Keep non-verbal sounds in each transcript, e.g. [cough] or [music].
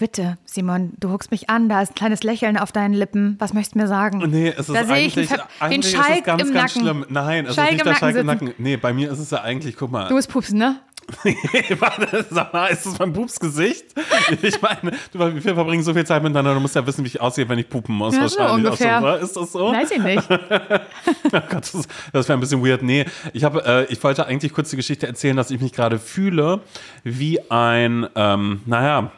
Bitte, Simon, du guckst mich an, da ist ein kleines Lächeln auf deinen Lippen. Was möchtest du mir sagen? Nee, es ist da sehe ich eigentlich, den, eigentlich Schalk ganz, im ganz Nacken. schlimm. Nein, es Schalk ist nicht der Nacken Schalk im sitzen. Nacken. Nee, bei mir ist es ja eigentlich, guck mal. Du bist Pupsen, ne? [laughs] Warte, sag mal, ist das mein Pupsgesicht? Ich meine, du, wir verbringen so viel Zeit miteinander, du musst ja wissen, wie ich aussehe, wenn ich pupen muss. Ja, so wahrscheinlich auch ungefähr. so, oder? Ist das so? Weiß ich nicht. [laughs] Oh Gott, das, das wäre ein bisschen weird. Nee, ich, habe, äh, ich wollte eigentlich kurz die Geschichte erzählen, dass ich mich gerade fühle wie ein, ähm, naja,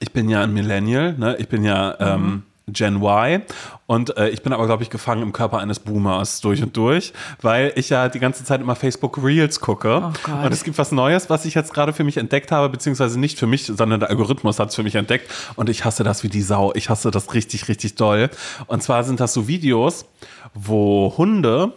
ich bin ja ein Millennial, ne? ich bin ja ähm, Gen Y und äh, ich bin aber, glaube ich, gefangen im Körper eines Boomers durch und durch, weil ich ja die ganze Zeit immer Facebook Reels gucke. Oh und es gibt was Neues, was ich jetzt gerade für mich entdeckt habe, beziehungsweise nicht für mich, sondern der Algorithmus hat es für mich entdeckt und ich hasse das wie die Sau. Ich hasse das richtig, richtig doll. Und zwar sind das so Videos, wo Hunde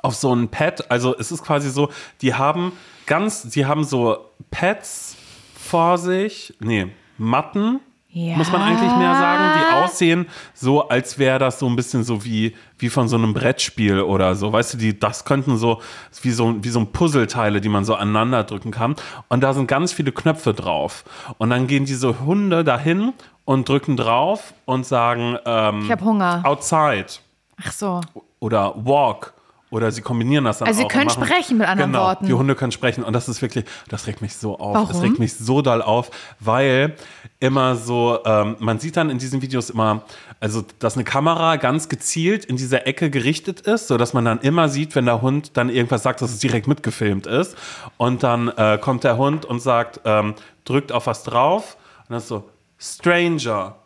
auf so ein Pad, also es ist quasi so, die haben ganz, die haben so Pads vor sich, nee, Matten, Ja. muss man eigentlich mehr sagen, die aussehen so, als wäre das so ein bisschen so wie, wie von so einem Brettspiel oder so. Weißt du, die, das könnten so wie so, wie so ein Puzzleteile, die man so aneinander drücken kann. Und da sind ganz viele Knöpfe drauf. Und dann gehen diese Hunde dahin und drücken drauf und sagen, ähm, Ich habe Hunger. outside Ach so. oder walk. Oder sie kombinieren das dann Also sie auch. und können machen- sprechen, mit anderen genau, Worten. Die Hunde können sprechen und das ist wirklich, das regt mich so auf. Das Warum? regt mich so doll auf, weil immer so, ähm, man sieht dann in diesen Videos immer, also dass eine Kamera ganz gezielt in dieser Ecke gerichtet ist, sodass man dann immer sieht, wenn der Hund dann irgendwas sagt, dass es direkt mitgefilmt ist. Und dann äh, kommt der Hund und sagt, ähm, drückt auf was drauf und dann ist so, Stranger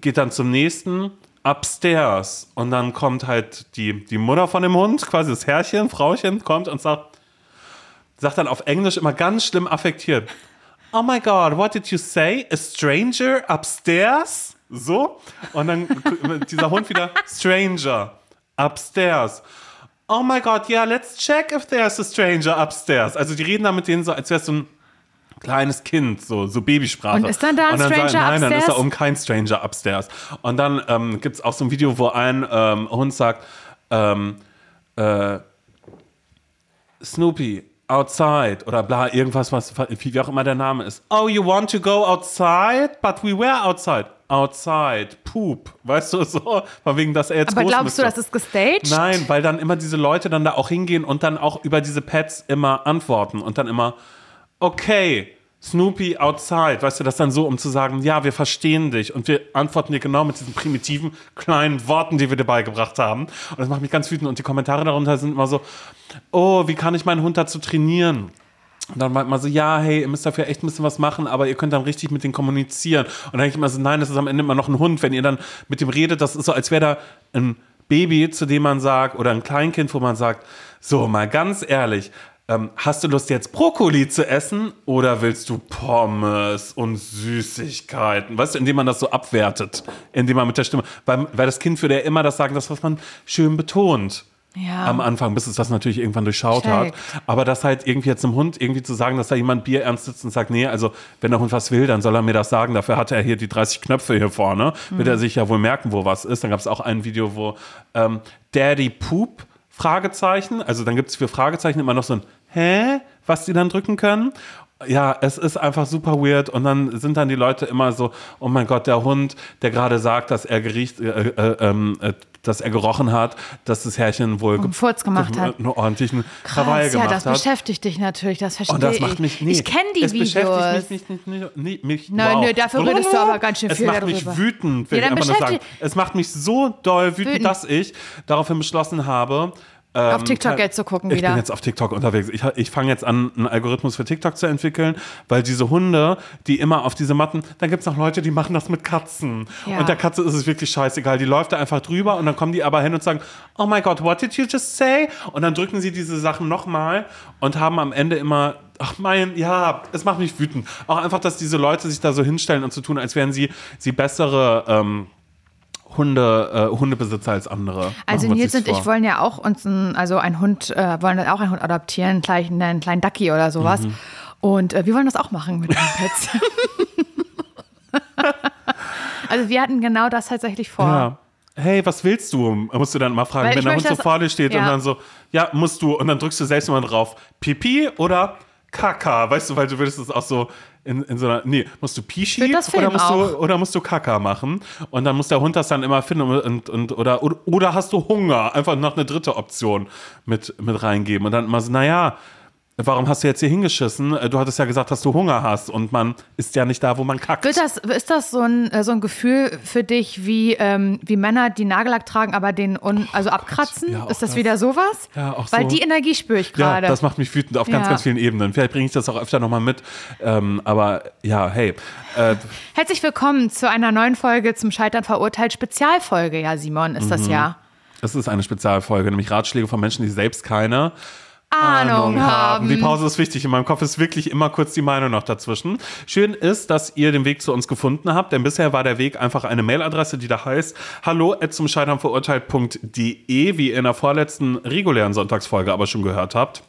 geht dann zum nächsten upstairs und dann kommt halt die, die Mutter von dem Hund, quasi das Herrchen, Frauchen, kommt und sagt, sagt dann auf Englisch immer ganz schlimm affektiert, oh my God, what did you say? A stranger upstairs? So. Und dann [laughs] dieser Hund wieder, stranger upstairs. Oh my God, yeah, let's check if there's a stranger upstairs. Also die reden da mit denen so, als wäre es so ein kleines Kind, so, so Babysprache. Und ist dann da ein Und dann Stranger sagen, Nein, dann ist da upstairs? um kein Stranger upstairs. Und dann ähm, gibt es auch so ein Video, wo ein ähm, Hund sagt, ähm, äh, Snoopy, outside oder bla, irgendwas, was, wie auch immer der Name ist. Oh, you want to go outside? But we were outside. Outside, poop. Weißt du, [laughs] so, von wegen, dass er jetzt Aber groß glaubst du, das ist gestaged? Nein, weil dann immer diese Leute dann da auch hingehen und dann auch über diese Pads immer antworten und dann immer, okay, Snoopy outside, weißt du, das dann so, um zu sagen, ja, wir verstehen dich und wir antworten dir genau mit diesen primitiven kleinen Worten, die wir dir beigebracht haben. Und das macht mich ganz wütend und die Kommentare darunter sind immer so, oh, wie kann ich meinen Hund dazu trainieren? Und dann meint man so, ja, hey, ihr müsst dafür echt ein bisschen was machen, aber ihr könnt dann richtig mit denen kommunizieren. Und dann denke ich immer so, nein, das ist am Ende immer noch ein Hund. Wenn ihr dann mit dem redet, das ist so, als wäre da ein Baby, zu dem man sagt, oder ein Kleinkind, wo man sagt, so, mal ganz ehrlich, ähm, hast du Lust jetzt Brokkoli zu essen oder willst du Pommes und Süßigkeiten? Weißt du, indem man das so abwertet, indem man mit der Stimme, weil, weil das Kind würde ja immer das sagen, das, was man schön betont Ja. am Anfang, bis es das natürlich irgendwann durchschaut hat. Checkt. Aber das halt irgendwie jetzt einem Hund irgendwie zu sagen, dass da jemand Bier ernst sitzt und sagt, nee, also wenn der Hund was will, dann soll er mir das sagen. Dafür hat er hier die 30 Knöpfe hier vorne. Wird er sich ja wohl merken, wo was ist. Dann gab es auch ein Video, wo ähm, Daddy Poop, Fragezeichen. Also dann gibt es für Fragezeichen immer noch so ein Hä? Was die dann drücken können. Ja, es ist einfach super weird und dann sind dann die Leute immer so, oh mein Gott, der Hund, der gerade sagt, dass er geriecht, äh, äh, ähm, äh, dass er gerochen hat, dass das Herrchen wohl einen Furz gemacht hat. einen ordentlichen Krawall Krass, ja, gemacht das hat. beschäftigt dich natürlich, das verstehe Und das ich. macht mich, nee, ich kenne die es Videos. beschäftigt mich nicht, nicht, nicht, mich, Nein, wow. nö, dafür redest du aber ganz schön es viel macht mich wütend, will Ja, ich einfach nur sagen. Es macht mich so doll wütend, Wütend. dass ich daraufhin beschlossen habe, Auf TikTok jetzt zu gucken ich wieder. bin jetzt auf TikTok unterwegs. Ich, ich fange jetzt an, einen Algorithmus für TikTok zu entwickeln, weil diese Hunde, die immer auf diese Matten, dann gibt es noch Leute, die machen das mit Katzen. Ja. Und der Katze ist es wirklich scheißegal. Die läuft da einfach drüber und dann kommen die aber hin und sagen, oh my God, what did you just say? Und dann drücken sie diese Sachen nochmal und haben am Ende immer Ach mein, ja, es macht mich wütend. Auch einfach, dass diese Leute sich da so hinstellen und so tun, als wären sie, sie bessere ähm, Hunde, äh, Hundebesitzer als andere. Also Nils und nichts ich vor. wollen ja auch uns ein, also einen Hund, äh, wollen auch einen Hund adoptieren, einen kleinen, einen kleinen Ducky oder sowas. Mhm. Und äh, wir wollen das auch machen mit den Pets. [laughs] also wir hatten genau das tatsächlich vor. Ja. Hey, was willst du? Musst du dann mal fragen, Weil wenn der Hund so vor dir steht und ja. dann so, ja, musst du, und dann drückst du selbst immer drauf, Pipi oder Kaka, weißt du, weil du würdest es auch so in, in so einer, nee, musst du Pischi oder musst, du, oder musst du Kaka machen? Und dann muss der Hund das dann immer finden und, und oder, oder, oder hast du Hunger, einfach noch eine dritte Option mit, mit reingeben. Und dann immer so, naja, warum hast du jetzt hier hingeschissen? Äh, Du hattest ja gesagt, dass du Hunger hast und man ist ja nicht da, wo man kackt. Wird das, ist das so ein, äh, so ein Gefühl für dich, wie, ähm, wie Männer, die Nagellack tragen, aber den un, also abkratzen? ja, ist das, das. wieder sowas? Ja, auch Weil so. die Energie spüre ich Ja, gerade. das macht mich wütend auf ganz, Ja. ganz vielen Ebenen. Vielleicht bringe ich das auch öfter nochmal mit. Ähm, aber ja, hey. Äh, Herzlich willkommen zu einer neuen Folge zum Scheitern verurteilt. Spezialfolge, ja, Simon, ist Mhm. das ja. es ist eine Spezialfolge, nämlich Ratschläge von Menschen, die selbst keine Ahnung haben. Die Pause ist wichtig. In meinem Kopf ist wirklich immer kurz die Meinung noch dazwischen. Schön ist, dass ihr den Weg zu uns gefunden habt, denn bisher war der Weg einfach eine Mailadresse, die da heißt hallo zum Scheitern verurteilt.de, wie ihr in der vorletzten regulären Sonntagsfolge aber schon gehört habt.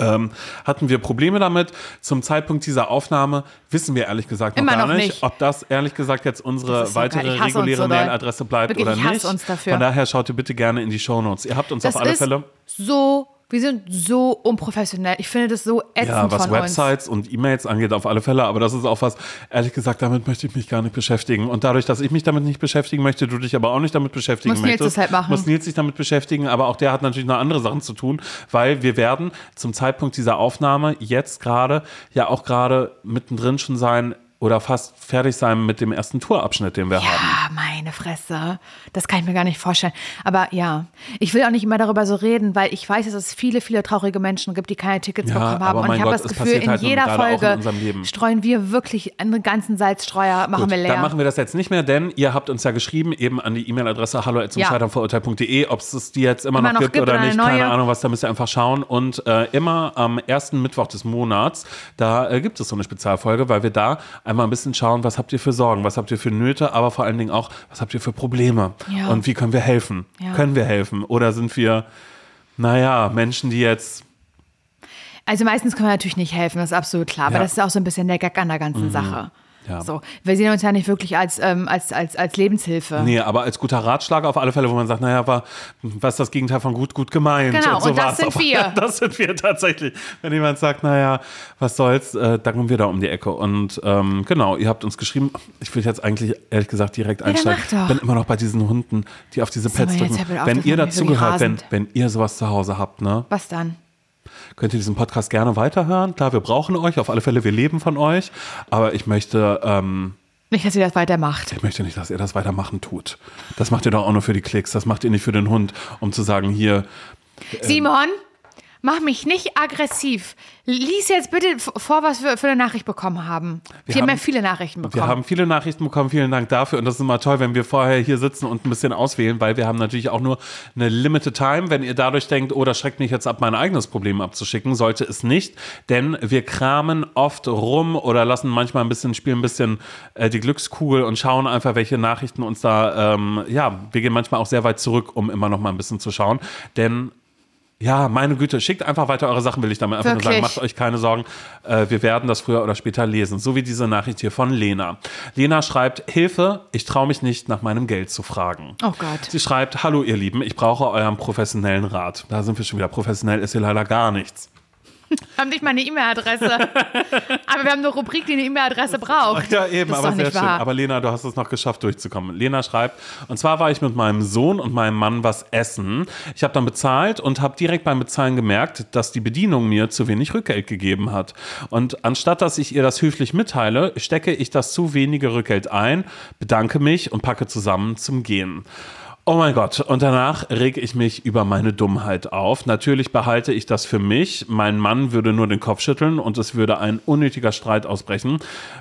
Ähm, hatten wir Probleme damit. Zum Zeitpunkt dieser Aufnahme wissen wir ehrlich gesagt noch Immer gar noch nicht, nicht. ob das ehrlich gesagt jetzt unsere so weitere uns reguläre so. Mailadresse bleibt Wirklich, oder nicht. uns dafür. Von daher schaut ihr bitte gerne in die Shownotes. Ihr habt uns Das auf alle Fälle so, wir sind so unprofessionell. Ich finde das so ätzend Ja, was von uns. Websites und E-Mails angeht, auf alle Fälle. Aber das ist auch was, ehrlich gesagt, damit möchte ich mich gar nicht beschäftigen. Und dadurch, dass ich mich damit nicht beschäftigen möchte, du dich aber auch nicht damit beschäftigen Muss Nils möchtest, das halt machen. muss Nils sich damit beschäftigen. Aber auch der hat natürlich noch andere Sachen zu tun, weil wir werden zum Zeitpunkt dieser Aufnahme jetzt gerade ja auch gerade mittendrin schon sein oder fast fertig sein mit dem ersten Tourabschnitt, den wir haben. Ja, meine Fresse. Das kann ich mir gar nicht vorstellen. Aber ja, ich will auch nicht immer darüber so reden, weil ich weiß, dass es viele, viele traurige Menschen gibt, die keine Tickets Ja, bekommen haben. Und ich habe das Gefühl, in halt jeder in Folge Leben. streuen wir wirklich einen ganzen Salzstreuer, machen Gut, wir leer. Dann machen wir das jetzt nicht mehr, denn ihr habt uns ja geschrieben, eben an die E-Mail-Adresse hallo Ja. Ob es die jetzt immer, Immer noch, noch gibt, gibt oder oder nicht, keine. Ahnung was, da müsst ihr einfach schauen. Und äh, immer am ersten Mittwoch des Monats, da äh, gibt es so eine Spezialfolge, weil wir da einmal ein bisschen schauen, was habt ihr für Sorgen, was habt ihr für Nöte, aber vor allen Dingen auch, was habt ihr für Probleme Ja. und wie können wir helfen? Ja. Können wir helfen? Oder sind wir, naja, Menschen, die jetzt Also meistens können wir natürlich nicht helfen, das ist absolut klar. Aber Ja. Mhm. das ist auch so ein bisschen der Gag an der ganzen Sache. Ja. So, wir sehen uns ja nicht wirklich als, ähm, als, als, als Lebenshilfe. Nee, aber als guter Ratschlag auf alle Fälle, wo man sagt, naja, war, was ist das Gegenteil von gut, gut gemeint. Genau, und, so und das sind auf- wir. [laughs] Das sind wir tatsächlich. Wenn jemand sagt, naja, was soll's, äh, dann kommen wir da um die Ecke. Und ähm, genau, ihr habt uns geschrieben, ich will jetzt eigentlich ehrlich gesagt direkt einsteigen. Ich bin immer noch bei diesen Hunden, die auf diese Pads aber drücken. Wenn ihr macht mich dazu wirklich gehört, wenn, wenn ihr sowas zu Hause habt, ne, Was dann? Könnt ihr diesen Podcast gerne weiterhören. Klar, wir brauchen euch, auf alle Fälle, wir leben von euch. Aber ich möchte, ähm, Nicht, dass ihr das weitermacht. ich möchte nicht, dass ihr das weitermachen tut. Das macht ihr doch auch nur für die Klicks. Das macht ihr nicht für den Hund, um zu sagen, hier, Simon, mach mich nicht aggressiv. Lies jetzt bitte vor, was wir für eine Nachricht bekommen haben. Wir, haben haben- ja viele Nachrichten bekommen. wir haben viele Nachrichten bekommen. Vielen Dank dafür. Und das ist immer toll, wenn wir vorher hier sitzen und ein bisschen auswählen, weil wir haben natürlich auch nur eine limited time. Wenn ihr dadurch denkt, oh, das schreckt mich jetzt ab, mein eigenes Problem abzuschicken, sollte es nicht. Denn wir kramen oft rum oder lassen manchmal ein bisschen, spielen ein bisschen äh, die Glückskugel und schauen einfach, welche Nachrichten uns da, ähm, ja, wir gehen manchmal auch sehr weit zurück, um immer noch mal ein bisschen zu schauen. Denn ja, meine Güte, schickt einfach weiter eure Sachen, will ich damit einfach nur sagen. Wirklich. Macht euch keine Sorgen. Äh, wir werden das früher oder später lesen. So wie diese Nachricht hier von Lena. Lena schreibt, Hilfe, ich traue mich nicht, nach meinem Geld zu fragen. Oh Gott. Sie schreibt, hallo ihr Lieben, ich brauche euren professionellen Rat. Da sind wir schon wieder. Professionell ist hier leider gar nichts. [laughs] haben nicht mal eine E-Mail-Adresse. aber wir haben eine Rubrik, die eine E-Mail-Adresse braucht. Ja, eben, aber sehr nicht schön. wahr. Aber Lena, du hast es noch geschafft, durchzukommen. Lena schreibt, und zwar war ich mit meinem Sohn und meinem Mann was essen. Ich habe dann bezahlt und habe direkt beim Bezahlen gemerkt, dass die Bedienung mir zu wenig Rückgeld gegeben hat. Und anstatt dass ich ihr das höflich mitteile, stecke ich das zu wenige Rückgeld ein, bedanke mich und packe zusammen zum Gehen. Oh mein Gott, und danach reg ich mich über meine Dummheit auf. Natürlich behalte ich das für mich. Mein Mann würde nur den Kopf schütteln und es würde ein unnötiger Streit ausbrechen,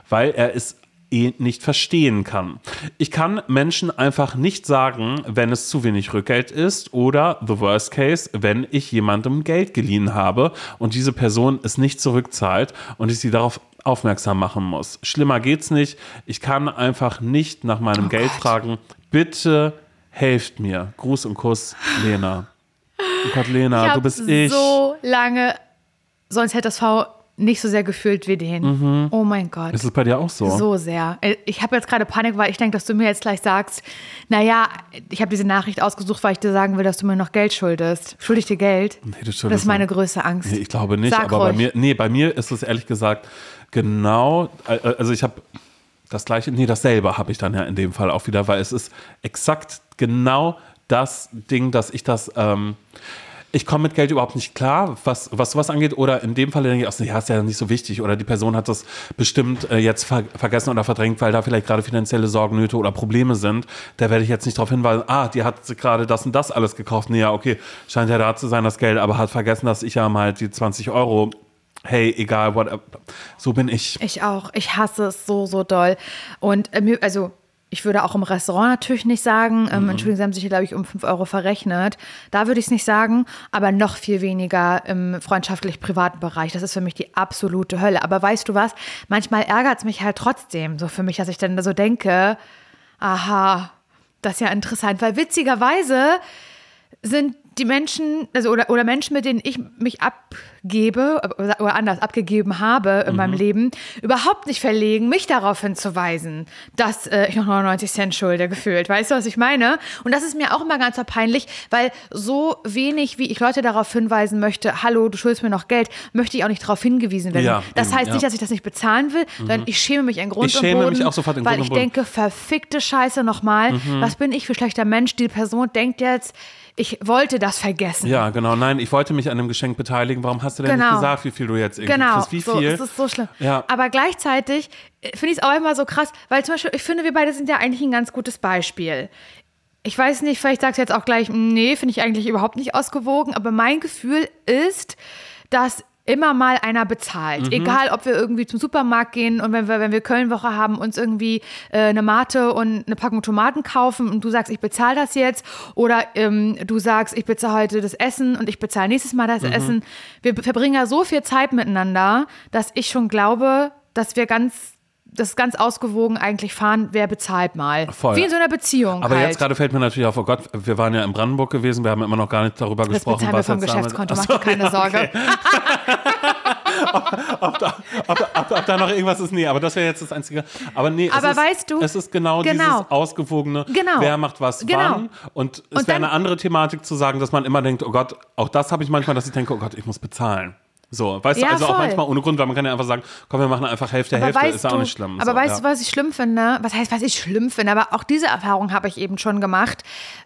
weil er es eh nicht verstehen kann. Ich kann Menschen einfach nicht sagen, wenn es zu wenig Rückgeld ist oder, the worst case, wenn ich jemandem Geld geliehen habe und diese Person es nicht zurückzahlt und ich sie darauf aufmerksam machen muss. Schlimmer geht's nicht. Ich kann einfach nicht nach meinem Oh Geld Gott. fragen. Bitte helft mir. Gruß und Kuss, Lena. Oh Gott, Lena, ich du bist ich. so lange sonst hätte das V nicht so sehr gefühlt wie den. Oh mein Gott. Ist es bei dir auch so? So sehr. Äh, Ich habe jetzt gerade Panik, weil ich denke, dass du mir jetzt gleich sagst, naja, ich habe diese Nachricht ausgesucht, weil ich dir sagen will, dass du mir noch Geld schuldest. Schulde ich dir Geld? Nee, du das schuldest ist meine größte Angst. Nee, ich glaube nicht, Sag aber bei ruhig. mir, nee, bei mir ist es ehrlich gesagt genau, äh, also ich habe das gleiche, nee, dasselbe habe ich dann ja in dem Fall auch wieder, weil es ist exakt genau das Ding, dass ich das, ähm, ich komme mit Geld überhaupt nicht klar, was, was sowas angeht. Oder in dem Fall denke ich, ach, ja, ist ja nicht so wichtig. Oder die Person hat das bestimmt äh, jetzt ver vergessen oder verdrängt, weil da vielleicht gerade finanzielle Sorgnöte oder Probleme sind. Da werde ich jetzt nicht darauf hinweisen, ah, die hat gerade das und das alles gekauft. Nee, ja, okay, scheint ja da zu sein, das Geld, aber hat vergessen, dass ich ja mal halt die 20 Euro, hey, egal, whatever. So bin ich. Ich auch. Ich hasse es so, so doll. Und äh, also ich würde auch im Restaurant natürlich nicht sagen, ähm, Entschuldigung, Sie haben sich hier, glaube ich, um 5 Euro verrechnet. Da würde ich es nicht sagen, aber noch viel weniger im freundschaftlich-privaten Bereich. Das ist für mich die absolute Hölle. Aber weißt du was? Manchmal ärgert es mich halt trotzdem so für mich, dass ich dann so denke, aha, das ist ja interessant, weil witzigerweise sind die Menschen, also oder, oder Menschen, mit denen ich mich abgebe oder, oder anders abgegeben habe in meinem Leben, überhaupt nicht verlegen, mich darauf hinzuweisen, dass äh, ich noch 99 Cent schulde, gefühlt. Weißt du, was ich meine? Und das ist mir auch immer ganz so peinlich, weil so wenig, wie ich Leute darauf hinweisen möchte, hallo, du schuldest mir noch Geld, möchte ich auch nicht darauf hingewiesen werden. Ja, das eben, heißt ja. nicht, dass ich das nicht bezahlen will, sondern ich schäme mich in Grund Ich und schäme Boden, mich auch sofort in weil Grund ich und denke, verfickte Scheiße nochmal, was bin ich für schlechter Mensch? Die Person denkt jetzt, ich wollte das vergessen. Ja, genau. Nein, ich wollte mich an dem Geschenk beteiligen. Warum hast du denn Genau. nicht gesagt, wie viel du jetzt irgendwie Genau, kriegst? Wie so, es ist so schlimm. Ja. Aber gleichzeitig äh, finde ich es auch immer so krass, weil zum Beispiel, ich finde, wir beide sind ja eigentlich ein ganz gutes Beispiel. Ich weiß nicht, vielleicht sagst du jetzt auch gleich, nee, finde ich eigentlich überhaupt nicht ausgewogen, aber mein Gefühl ist, dass immer mal einer bezahlt. Mhm. Egal, ob wir irgendwie zum Supermarkt gehen und wenn wir, wenn wir Kölnwoche haben, uns irgendwie äh, eine Mate und eine Packung Tomaten kaufen und du sagst, ich bezahle das jetzt oder ähm, du sagst, ich bezahle heute das Essen und ich bezahle nächstes Mal Mhm. das Essen. Wir verbringen ja so viel Zeit miteinander, dass ich schon glaube, dass wir ganz das ganz ausgewogen eigentlich fahren, wer bezahlt mal. Voll. Wie in so einer Beziehung Aber halt. jetzt gerade fällt mir natürlich auf, oh Gott, wir waren ja in Brandenburg gewesen, wir haben immer noch gar nicht darüber das gesprochen, bezahlen wir vom Geschäftskonto, Ach mach dir keine ja, Sorge. [laughs] ob, ob, ob da noch irgendwas ist, nee, aber das wäre jetzt das Einzige. Aber nee, Aber es ist, weißt du- es ist genau, Genau. dieses ausgewogene, Genau. wer macht was Genau. wann. Und es wäre eine andere Thematik zu sagen, dass man immer denkt, oh Gott, auch das habe ich manchmal, dass ich denke, oh Gott, ich muss bezahlen. So, weißt Ja, du, also auch voll. manchmal ohne Grund, weil man kann ja einfach sagen, komm, wir machen einfach Hälfte, Aber Hälfte, ist ja du, auch nicht schlimm. Aber so, weißt ja. du, was ich schlimm finde? Was heißt, was ich schlimm finde? Aber auch diese Erfahrung habe ich eben schon gemacht.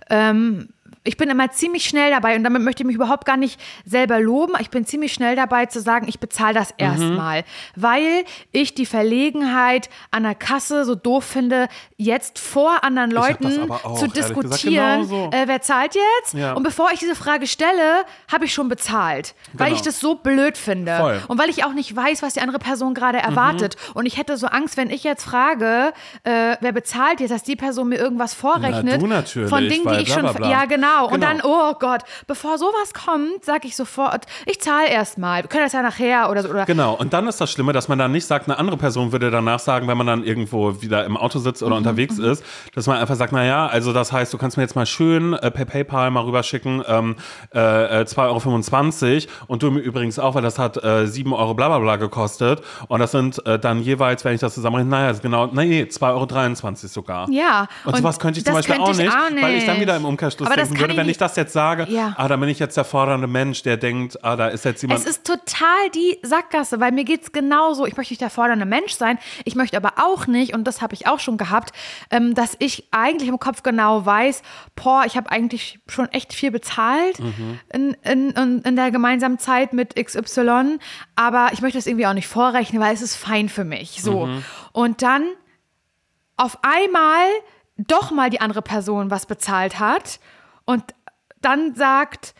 Ähm, ich bin immer ziemlich schnell dabei und damit möchte ich mich überhaupt gar nicht selber loben. Ich bin ziemlich schnell dabei zu sagen, ich bezahle das Mhm. erstmal, weil ich die Verlegenheit an der Kasse so doof finde, jetzt vor anderen Leuten auch, zu gesagt, diskutieren, äh, wer zahlt jetzt? Ja. Und bevor ich diese Frage stelle, habe ich schon bezahlt, weil Genau. ich das so blöd finde. Voll. Und weil ich auch nicht weiß, was die andere Person gerade erwartet. Und ich hätte so Angst, wenn ich jetzt frage, äh, wer bezahlt jetzt, dass die Person mir irgendwas vorrechnet. du natürlich, Von Dingen, weil die ich schon. Ja, genau. Und Genau. dann, oh Gott, bevor sowas kommt, sage ich sofort, ich zahle erstmal. Wir können das ja nachher oder so. Oder Genau, und dann ist das Schlimme, dass man dann nicht sagt, eine andere Person würde danach sagen, wenn man dann irgendwo wieder im Auto sitzt Mhm, oder unterwegs ist, dass man einfach sagt, naja, also das heißt, du kannst mir jetzt mal schön äh, per PayPal mal rüberschicken, ähm, äh, äh, 2,25 Euro und du mir übrigens auch, weil das hat äh, 7 Euro bla bla bla gekostet und das sind äh, dann jeweils, wenn ich das zusammenrechne, naja, ist genau, nee, 2,23 Euro sogar. Ja, Und, und sowas könnte ich zum Beispiel auch könnte nicht, ich auch weil ich dann nicht. wieder im Umkehrschluss Aber denken würde, wenn ich das jetzt sage, Ja. ah, da bin ich jetzt der fordernde Mensch, der denkt, ah, da ist jetzt jemand Es ist total die Sackgasse, weil mir geht es genauso. Ich möchte nicht der fordernde Mensch sein. Ich möchte aber auch nicht, und das habe ich auch schon gehabt, ähm, dass ich eigentlich im Kopf genau weiß, boah, ich habe eigentlich schon echt viel bezahlt in, in, in, in der gemeinsamen Zeit mit XY, aber ich möchte das irgendwie auch nicht vorrechnen, weil es ist fein für mich. So. Und dann auf einmal doch mal die andere Person was bezahlt hat und dann sagt,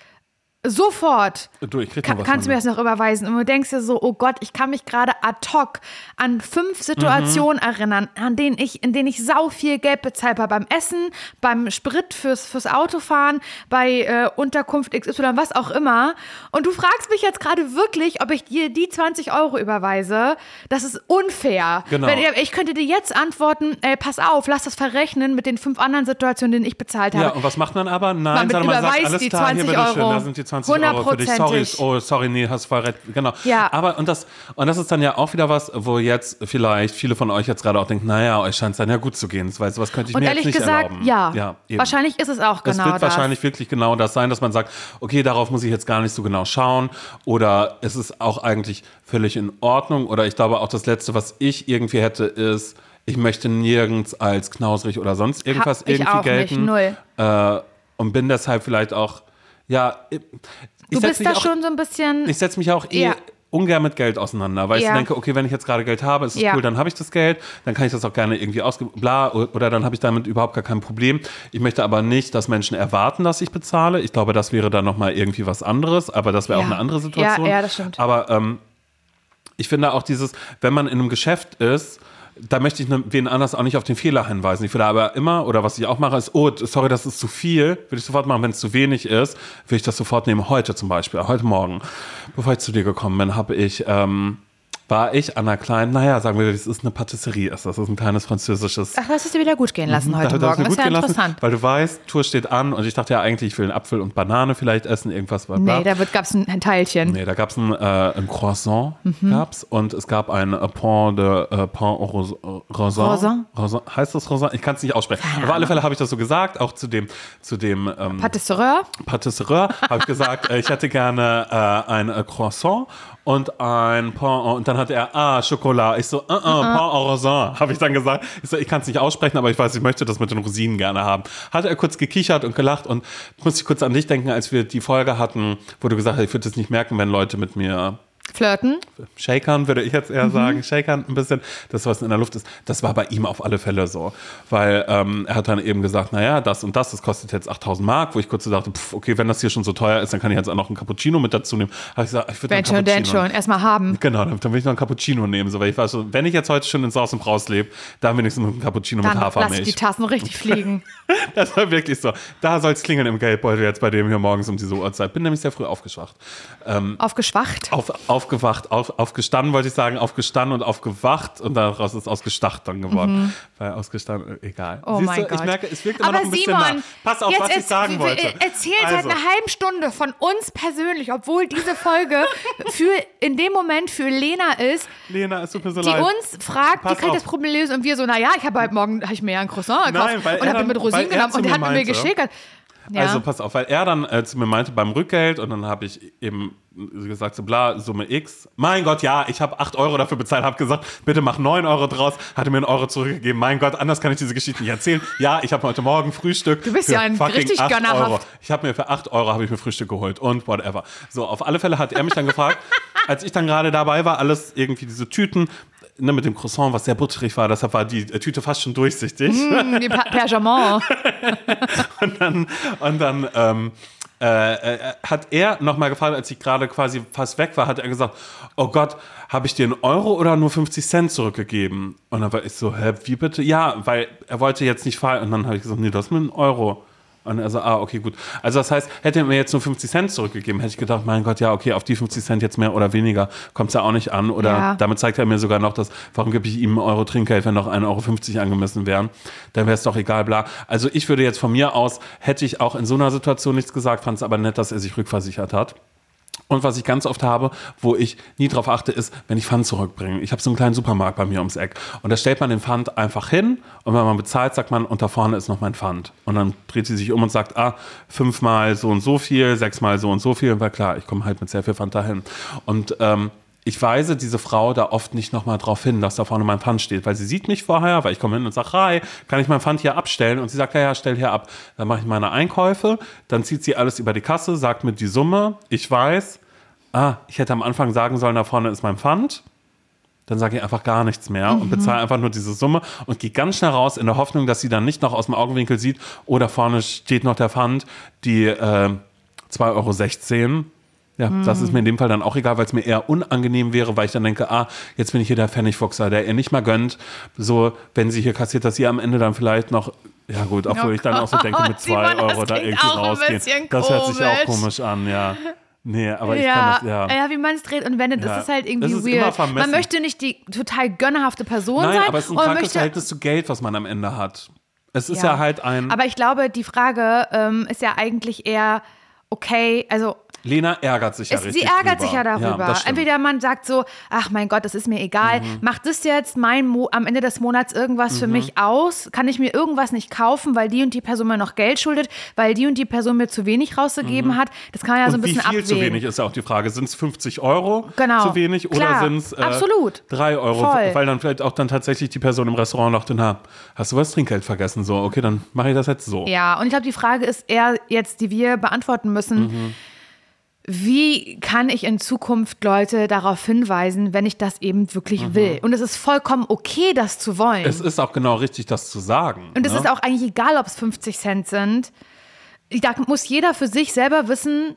sofort, Du, ich krieg Ka was kannst du mir das noch überweisen? Und du denkst dir so, oh Gott, ich kann mich gerade ad hoc an fünf Situationen Mhm. erinnern, an denen ich, in denen ich sau viel Geld bezahlt habe. Beim Essen, beim Sprit fürs, fürs Autofahren, bei äh, Unterkunft XY, was auch immer. Und du fragst mich jetzt gerade wirklich, ob ich dir die 20 Euro überweise. Das ist unfair. Genau. Wenn, ich könnte dir jetzt antworten, ey, pass auf, lass das verrechnen mit den fünf anderen Situationen, denen ich bezahlt habe. Ja, und was macht man aber? Nein, Man man sagt, überweist alles die klar, hier 20 bitteschön, Euro. da sind die 20 Euro für dich. Sorry, oh, sorry, nee, hast voll recht. Genau. Ja. Aber, und das, und das ist dann ja auch wieder was, wo jetzt vielleicht viele von euch jetzt gerade auch denken, naja, euch scheint es dann ja gut zu gehen, weil sowas könnte ich Und mir jetzt nicht gesagt, erlauben. ja. eben. wahrscheinlich ist es auch Es genau wird das. wahrscheinlich wirklich genau das sein, dass man sagt, okay, darauf muss ich jetzt gar nicht so genau schauen oder es ist auch eigentlich völlig in Ordnung oder ich glaube auch das Letzte, was ich irgendwie hätte, ist, ich möchte nirgends als knausrig oder sonst irgendwas irgendwie auch nicht, gelten null. Äh, und bin deshalb vielleicht auch, ja, ich Du bist da auch, schon so ein bisschen. ich setze mich auch eh Ja. ungern mit Geld auseinander, weil ich Ja. denke, okay, wenn ich jetzt gerade Geld habe, ist es Ja. cool, dann habe ich das Geld, dann kann ich das auch gerne irgendwie ausgeben, bla, oder dann habe ich damit überhaupt gar kein Problem. Ich möchte aber nicht, dass Menschen erwarten, dass ich bezahle. Ich glaube, das wäre dann nochmal irgendwie was anderes, aber das wäre auch eine andere Situation. Ja, ja, das stimmt. Aber ähm, ich finde auch dieses, wenn man in einem Geschäft ist, da möchte ich wen anders auch nicht auf den Fehler hinweisen. Ich würde aber immer, oder was ich auch mache, ist, oh, sorry, das ist zu viel, würde ich sofort machen. Wenn es zu wenig ist, würde ich das sofort nehmen. Heute zum Beispiel, heute Morgen, bevor ich zu dir gekommen bin, habe ich, ähm, war ich an einer kleinen, naja, sagen wir, das ist eine Patisserie, ist das, das ist ein kleines französisches Ach, das ist dir wieder gut gehen lassen heute Mhm. da hat er Morgen. mir Ist ja interessant. Weil du weißt, Tour steht an und ich dachte ja eigentlich, ich will einen Apfel und Banane vielleicht essen, irgendwas. Bla bla. Nee, da gab es ein, Teilchen. Nee, da gab es ein, äh, ein Croissant Mhm. gab's, und es gab ein äh, Pain de äh, Pain au Ros- äh? Raisin. Heißt das Raisin? Ich kann es nicht aussprechen. Auf alle Fälle habe ich das so gesagt, auch zu dem, zu dem ähm, Patisserie. Patisserie habe ich gesagt, äh, ich hätte gerne äh, ein äh, Croissant und ein Pain und dann hat er ah Schokolade. Ich so äh, äh, Pain au Raisin [laughs] habe ich dann gesagt. Ich so ich kann es nicht aussprechen, aber ich weiß, ich möchte das mit den Rosinen gerne haben. Hat er kurz gekichert und gelacht und musste ich kurz an dich denken, als wir die Folge hatten, wo du gesagt hast, ich würde es nicht merken, wenn Leute mit mir Flirten. Shakern, würde ich jetzt eher Mhm. sagen, Shakern ein bisschen, das, was in der Luft ist, das war bei ihm auf alle Fälle so. Weil ähm, er hat dann eben gesagt, naja, das und das, das kostet jetzt 8000 Mark, wo ich kurz so dachte, pff, okay, wenn das hier schon so teuer ist, dann kann ich jetzt auch noch einen Cappuccino mit dazu nehmen. Habe ich gesagt, ich würde einen schon, denn Cappuccino. schon. Erstmal haben. Genau, dann, dann will ich noch einen Cappuccino nehmen. So, weil ich war so, wenn ich jetzt heute schon in Saus und Braus lebe, dann wenigstens noch einen Cappuccino Dann mit lass ich die Hafermilch. Tassen richtig fliegen. [laughs] Das war wirklich so. Da soll es klingeln im Geldbeutel jetzt bei dem hier morgens um diese Uhrzeit. Bin nämlich sehr früh aufgeschwacht. Aufgeschwacht. Auf, aufgewacht, auf, aufgestanden wollte ich sagen, aufgestanden und aufgewacht und daraus ist ausgestacht dann geworden. Weil ausgestanden, egal. Oh Siehst mein du, Gott. ich merke, es wirkt immer Aber noch ein bisschen Simon, nach. Pass auf, jetzt was ich sagen wollte. Erzähl seit Also, einer halben Stunde von uns persönlich, obwohl diese Folge [laughs] für in dem Moment für Lena ist, Lena, es tut mir so die leid. uns fragt, Pass wie kann ich das Problem lösen? Und wir so, naja, ich habe heute Morgen, habe ich mir ja ein Croissant gekauft Nein, und habe mit Rosinen genommen und mir er hat mir meinte- geschickert. Ja. Also pass auf, weil er dann äh, zu mir meinte beim Rückgeld und dann habe ich eben gesagt, so bla, Summe X. Mein Gott, ja, ich habe 8 Euro dafür bezahlt, habe gesagt, bitte mach 9 Euro draus, hatte mir einen Euro zurückgegeben. Mein Gott, anders kann ich diese Geschichte nicht erzählen. Ja, ich habe heute Morgen Frühstück. Du bist für ja ein richtig 8 gönnerhaft. Euro. Ich habe mir für 8 Euro habe ich mir Frühstück geholt und whatever. So, auf alle Fälle hat er mich dann gefragt, [laughs] als ich dann gerade dabei war, alles irgendwie diese Tüten, ne, mit dem Croissant, was sehr butterig war, deshalb war die äh, Tüte fast schon durchsichtig. Hm, [laughs] die Pergamon. [laughs] Und dann, und dann ähm, äh, äh, hat er nochmal gefragt, als ich gerade quasi fast weg war, hat er gesagt, oh Gott, habe ich dir einen Euro oder nur 50 Cent zurückgegeben? Und dann war ich so, hä, wie bitte? Ja, weil er wollte jetzt nicht fallen. Und dann habe ich gesagt, nee, das ist mir ein Euro. Und er so, ah, okay, gut. Also das heißt, hätte er mir jetzt nur 50 Cent zurückgegeben, hätte ich gedacht, mein Gott, ja, okay, auf die 50 Cent jetzt mehr oder weniger kommt es ja auch nicht an. Oder Ja. damit zeigt er mir sogar noch, dass, warum gebe ich ihm einen Euro Trinkgeld, wenn noch 1,50 Euro angemessen wären? Dann wäre es doch egal, bla. Also ich würde jetzt von mir aus, hätte ich auch in so einer Situation nichts gesagt, fand es aber nett, dass er sich rückversichert hat. Und was ich ganz oft habe, wo ich nie drauf achte, ist, wenn ich Pfand zurückbringe. Ich habe so einen kleinen Supermarkt bei mir ums Eck. Und da stellt man den Pfand einfach hin und wenn man bezahlt, sagt man, und da vorne ist noch mein Pfand. Und dann dreht sie sich um und sagt, ah, fünfmal so und so viel, sechsmal so und so viel. Und war klar, ich komme halt mit sehr viel Pfand dahin. Und ähm, ich weise diese Frau da oft nicht nochmal drauf hin, dass da vorne mein Pfand steht, weil sie sieht mich vorher, weil ich komme hin und sage, hi, kann ich mein Pfand hier abstellen? Und sie sagt, ja, ja, stell hier ab. Dann mache ich meine Einkäufe, dann zieht sie alles über die Kasse, sagt mir die Summe, ich weiß, ah, ich hätte am Anfang sagen sollen, da vorne ist mein Pfand. Dann sage ich einfach gar nichts mehr und bezahle einfach nur diese Summe und gehe ganz schnell raus in der Hoffnung, dass sie dann nicht noch aus dem Augenwinkel sieht, oh, da vorne steht noch der Pfand, die äh, 2,16 Euro. Ja, das ist mir in dem Fall dann auch egal, weil es mir eher unangenehm wäre, weil ich dann denke, ah, jetzt bin ich hier der Pfennigfuchser, der ihr nicht mal gönnt. So, wenn sie hier kassiert, dass sie am Ende dann vielleicht noch, ja gut, obwohl Oh ich dann auch so denke, mit zwei das Euro da irgendwie rausgehen. Das hört sich auch komisch. an, ja. Nee, aber ich ja, kann das, ja. ja, wie man es dreht und wendet, Ja. ist es halt irgendwie Es weird. Man möchte nicht die total gönnerhafte Person Nein, sein. aber es ist ein krankes Verhältnis zu Geld, was man am Ende hat. Es ist ja, Ja. halt ein. Aber ich glaube, die Frage ähm, ist ja eigentlich eher, okay, also Lena ärgert sich ja es, richtig sie ärgert drüber. sich ja darüber. stimmt. Entweder man sagt so, ach mein Gott, das ist mir egal, Mhm. macht das jetzt mein Mo am Ende des Monats irgendwas für mich aus? Kann ich mir irgendwas nicht kaufen, weil die und die Person mir noch Geld schuldet, weil die und die Person mir zu wenig rausgegeben hat? Das kann man ja so ein Mhm. Und wie bisschen viel abwägen. zu wenig ist ja auch die Frage. Sind es 50 Euro Genau. zu wenig oder Klar. sind es äh, Absolut. 3 Euro? Voll. Weil dann vielleicht auch dann tatsächlich die Person im Restaurant dachte, na, hast du was Trinkgeld vergessen? So, okay, dann mache ich das jetzt so. Ja, und ich glaube, die Frage ist eher jetzt, die wir beantworten müssen. Mhm. Wie kann ich in Zukunft Leute darauf hinweisen, wenn ich das eben wirklich will? Und es ist vollkommen okay, das zu wollen. Mhm. Es ist auch genau richtig, das zu sagen. Und es ne? ist auch eigentlich egal, ob es 50 Cent sind. Da muss jeder für sich selber wissen,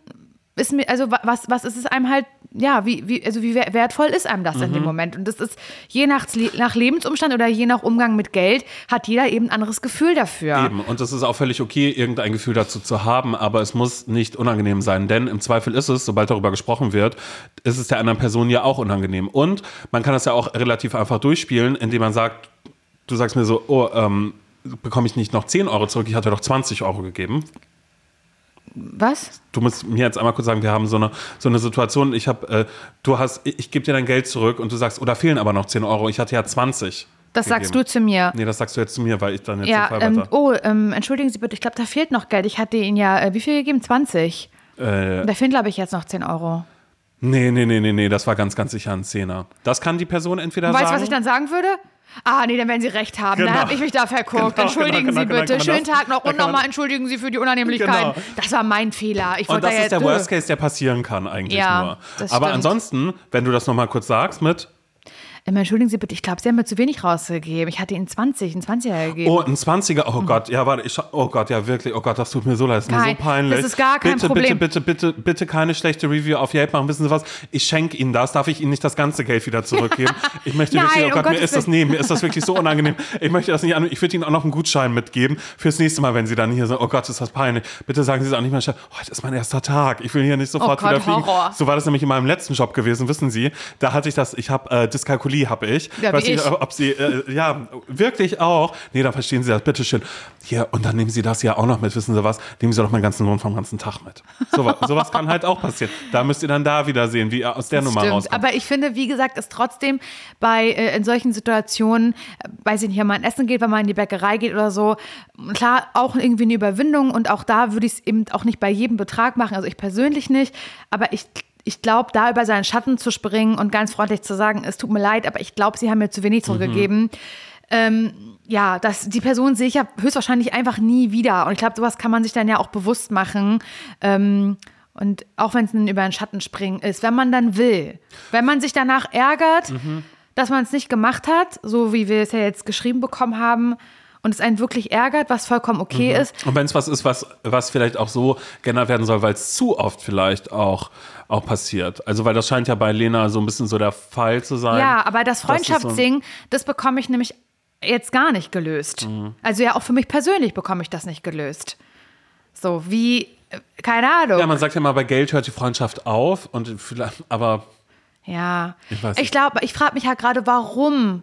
ist mir, also wa- was, was ist es einem halt, ja, wie, wie, also wie wer- wertvoll ist einem das in Mhm. dem Moment? Und das ist je nach, nach Lebensumstand oder je nach Umgang mit Geld, hat jeder eben ein anderes Gefühl dafür. Eben. Und es ist auch völlig okay, irgendein Gefühl dazu zu haben, aber es muss nicht unangenehm sein, denn im Zweifel ist es, sobald darüber gesprochen wird, ist es der anderen Person ja auch unangenehm. Und man kann das ja auch relativ einfach durchspielen, indem man sagt, du sagst mir so, oh, ähm, bekomme ich nicht noch 10 Euro zurück, ich hatte doch 20 Euro gegeben. Was? Du musst mir jetzt einmal kurz sagen, wir haben so eine, so eine Situation, ich habe, äh, du hast, ich, ich gebe dir dein Geld zurück und du sagst, oh, da fehlen aber noch 10 Euro, ich hatte ja 20. Das sagst gegeben. du zu mir. Nee, das sagst du jetzt zu mir, weil ich dann jetzt Ja, Fall ähm, weiter. oh, ähm, entschuldigen Sie bitte, ich glaube, da fehlt noch Geld. Ich hatte Ihnen ja, äh, wie viel gegeben? 20. Äh, Da fehlen, glaube ich, jetzt noch 10 Euro. Nee, nee, nee, nee, nee, das war ganz, ganz sicher ein Zehner. Das kann die Person entweder Weißt du, sagen. was ich dann sagen würde? Ah, nee, dann werden Sie recht haben. Genau. Dann habe ich mich da verguckt. Genau, entschuldigen genau, Sie genau, bitte. genau, Schönen Tag noch da und nochmal entschuldigen Sie für die Unannehmlichkeiten. Genau. Das war mein Fehler. Ich Und das da ist der Worst Case, der passieren kann eigentlich Ja, nur. Aber stimmt. ansonsten, wenn du das nochmal kurz sagst mit, Ähm, entschuldigen Sie bitte, ich glaube, Sie haben mir zu wenig rausgegeben. Ich hatte Ihnen 20, einen 20er gegeben. oh, ein 20er, oh Gott, ja, warte, ich, oh Gott, ja, wirklich, oh Gott, das tut mir so leid, das ist mir so peinlich. das ist gar kein bitte, Problem. Bitte, bitte, bitte, bitte keine schlechte Review auf Yelp machen. Wissen Sie was? Ich schenke Ihnen das, darf ich Ihnen nicht das ganze Geld wieder zurückgeben? Ich möchte [laughs] Nein, wirklich, oh um Gott, mir Gottes ist das, nee, mir ist das wirklich so unangenehm. Ich möchte das nicht an, ich würde Ihnen auch noch einen Gutschein mitgeben fürs nächste Mal, wenn Sie dann hier sind, oh Gott, ist das peinlich. Bitte sagen Sie es auch nicht mehr, Chef, heute ist mein erster Tag, ich will hier nicht sofort Oh Gott, wieder fliegen. Horror. So war das nämlich in meinem letzten Job gewesen, wissen Sie. Da hatte ich das, ich habe äh, Dyskalkulie, habe ich. Ja, Weiß nicht, ich. ob Sie, äh, ja, wirklich auch. Nee, dann verstehen Sie das, bitteschön. Hier, und dann nehmen Sie das ja auch noch mit, wissen Sie was? Nehmen Sie doch meinen ganzen Lohn vom ganzen Tag mit. So, wa- sowas kann halt auch passieren. Da müsst ihr dann da wieder sehen, wie ihr aus der Nummer Stimmt, rauskommt. aber ich finde, wie gesagt, ist trotzdem bei äh, in solchen Situationen, äh, weiß ich nicht, wenn man essen geht, wenn man in die Bäckerei geht oder so, klar auch irgendwie eine Überwindung und auch da würde ich es eben auch nicht bei jedem Betrag machen, also ich persönlich nicht, aber ich ich glaube, da über seinen Schatten zu springen und ganz freundlich zu sagen, es tut mir leid, aber ich glaube, sie haben mir zu wenig zurückgegeben. Ähm, ja, das, die Person sehe ich ja höchstwahrscheinlich einfach nie wieder. Und ich glaube, sowas kann man sich dann ja auch bewusst machen. Ähm, und auch wenn es ein über den Schatten springen ist, wenn man dann will. Wenn man sich danach ärgert, dass man es nicht gemacht hat, so wie wir es ja jetzt geschrieben bekommen haben, und es einen wirklich ärgert, was vollkommen okay ist, Und wenn es was ist, was, was vielleicht auch so geändert werden soll, weil es zu oft vielleicht auch, auch passiert. Also, weil das scheint ja bei Lena so ein bisschen so der Fall zu sein. Ja, aber das Das ist so das bekomme ich nämlich jetzt gar nicht gelöst. Mhm. Also ja, auch für mich persönlich bekomme ich das nicht gelöst. So, wie, äh, keine Ahnung. Ja, man sagt ja mal, bei Geld hört die Freundschaft auf. Und vielleicht, aber Ja, Ich ich glaube, ich frage mich halt gerade, warum,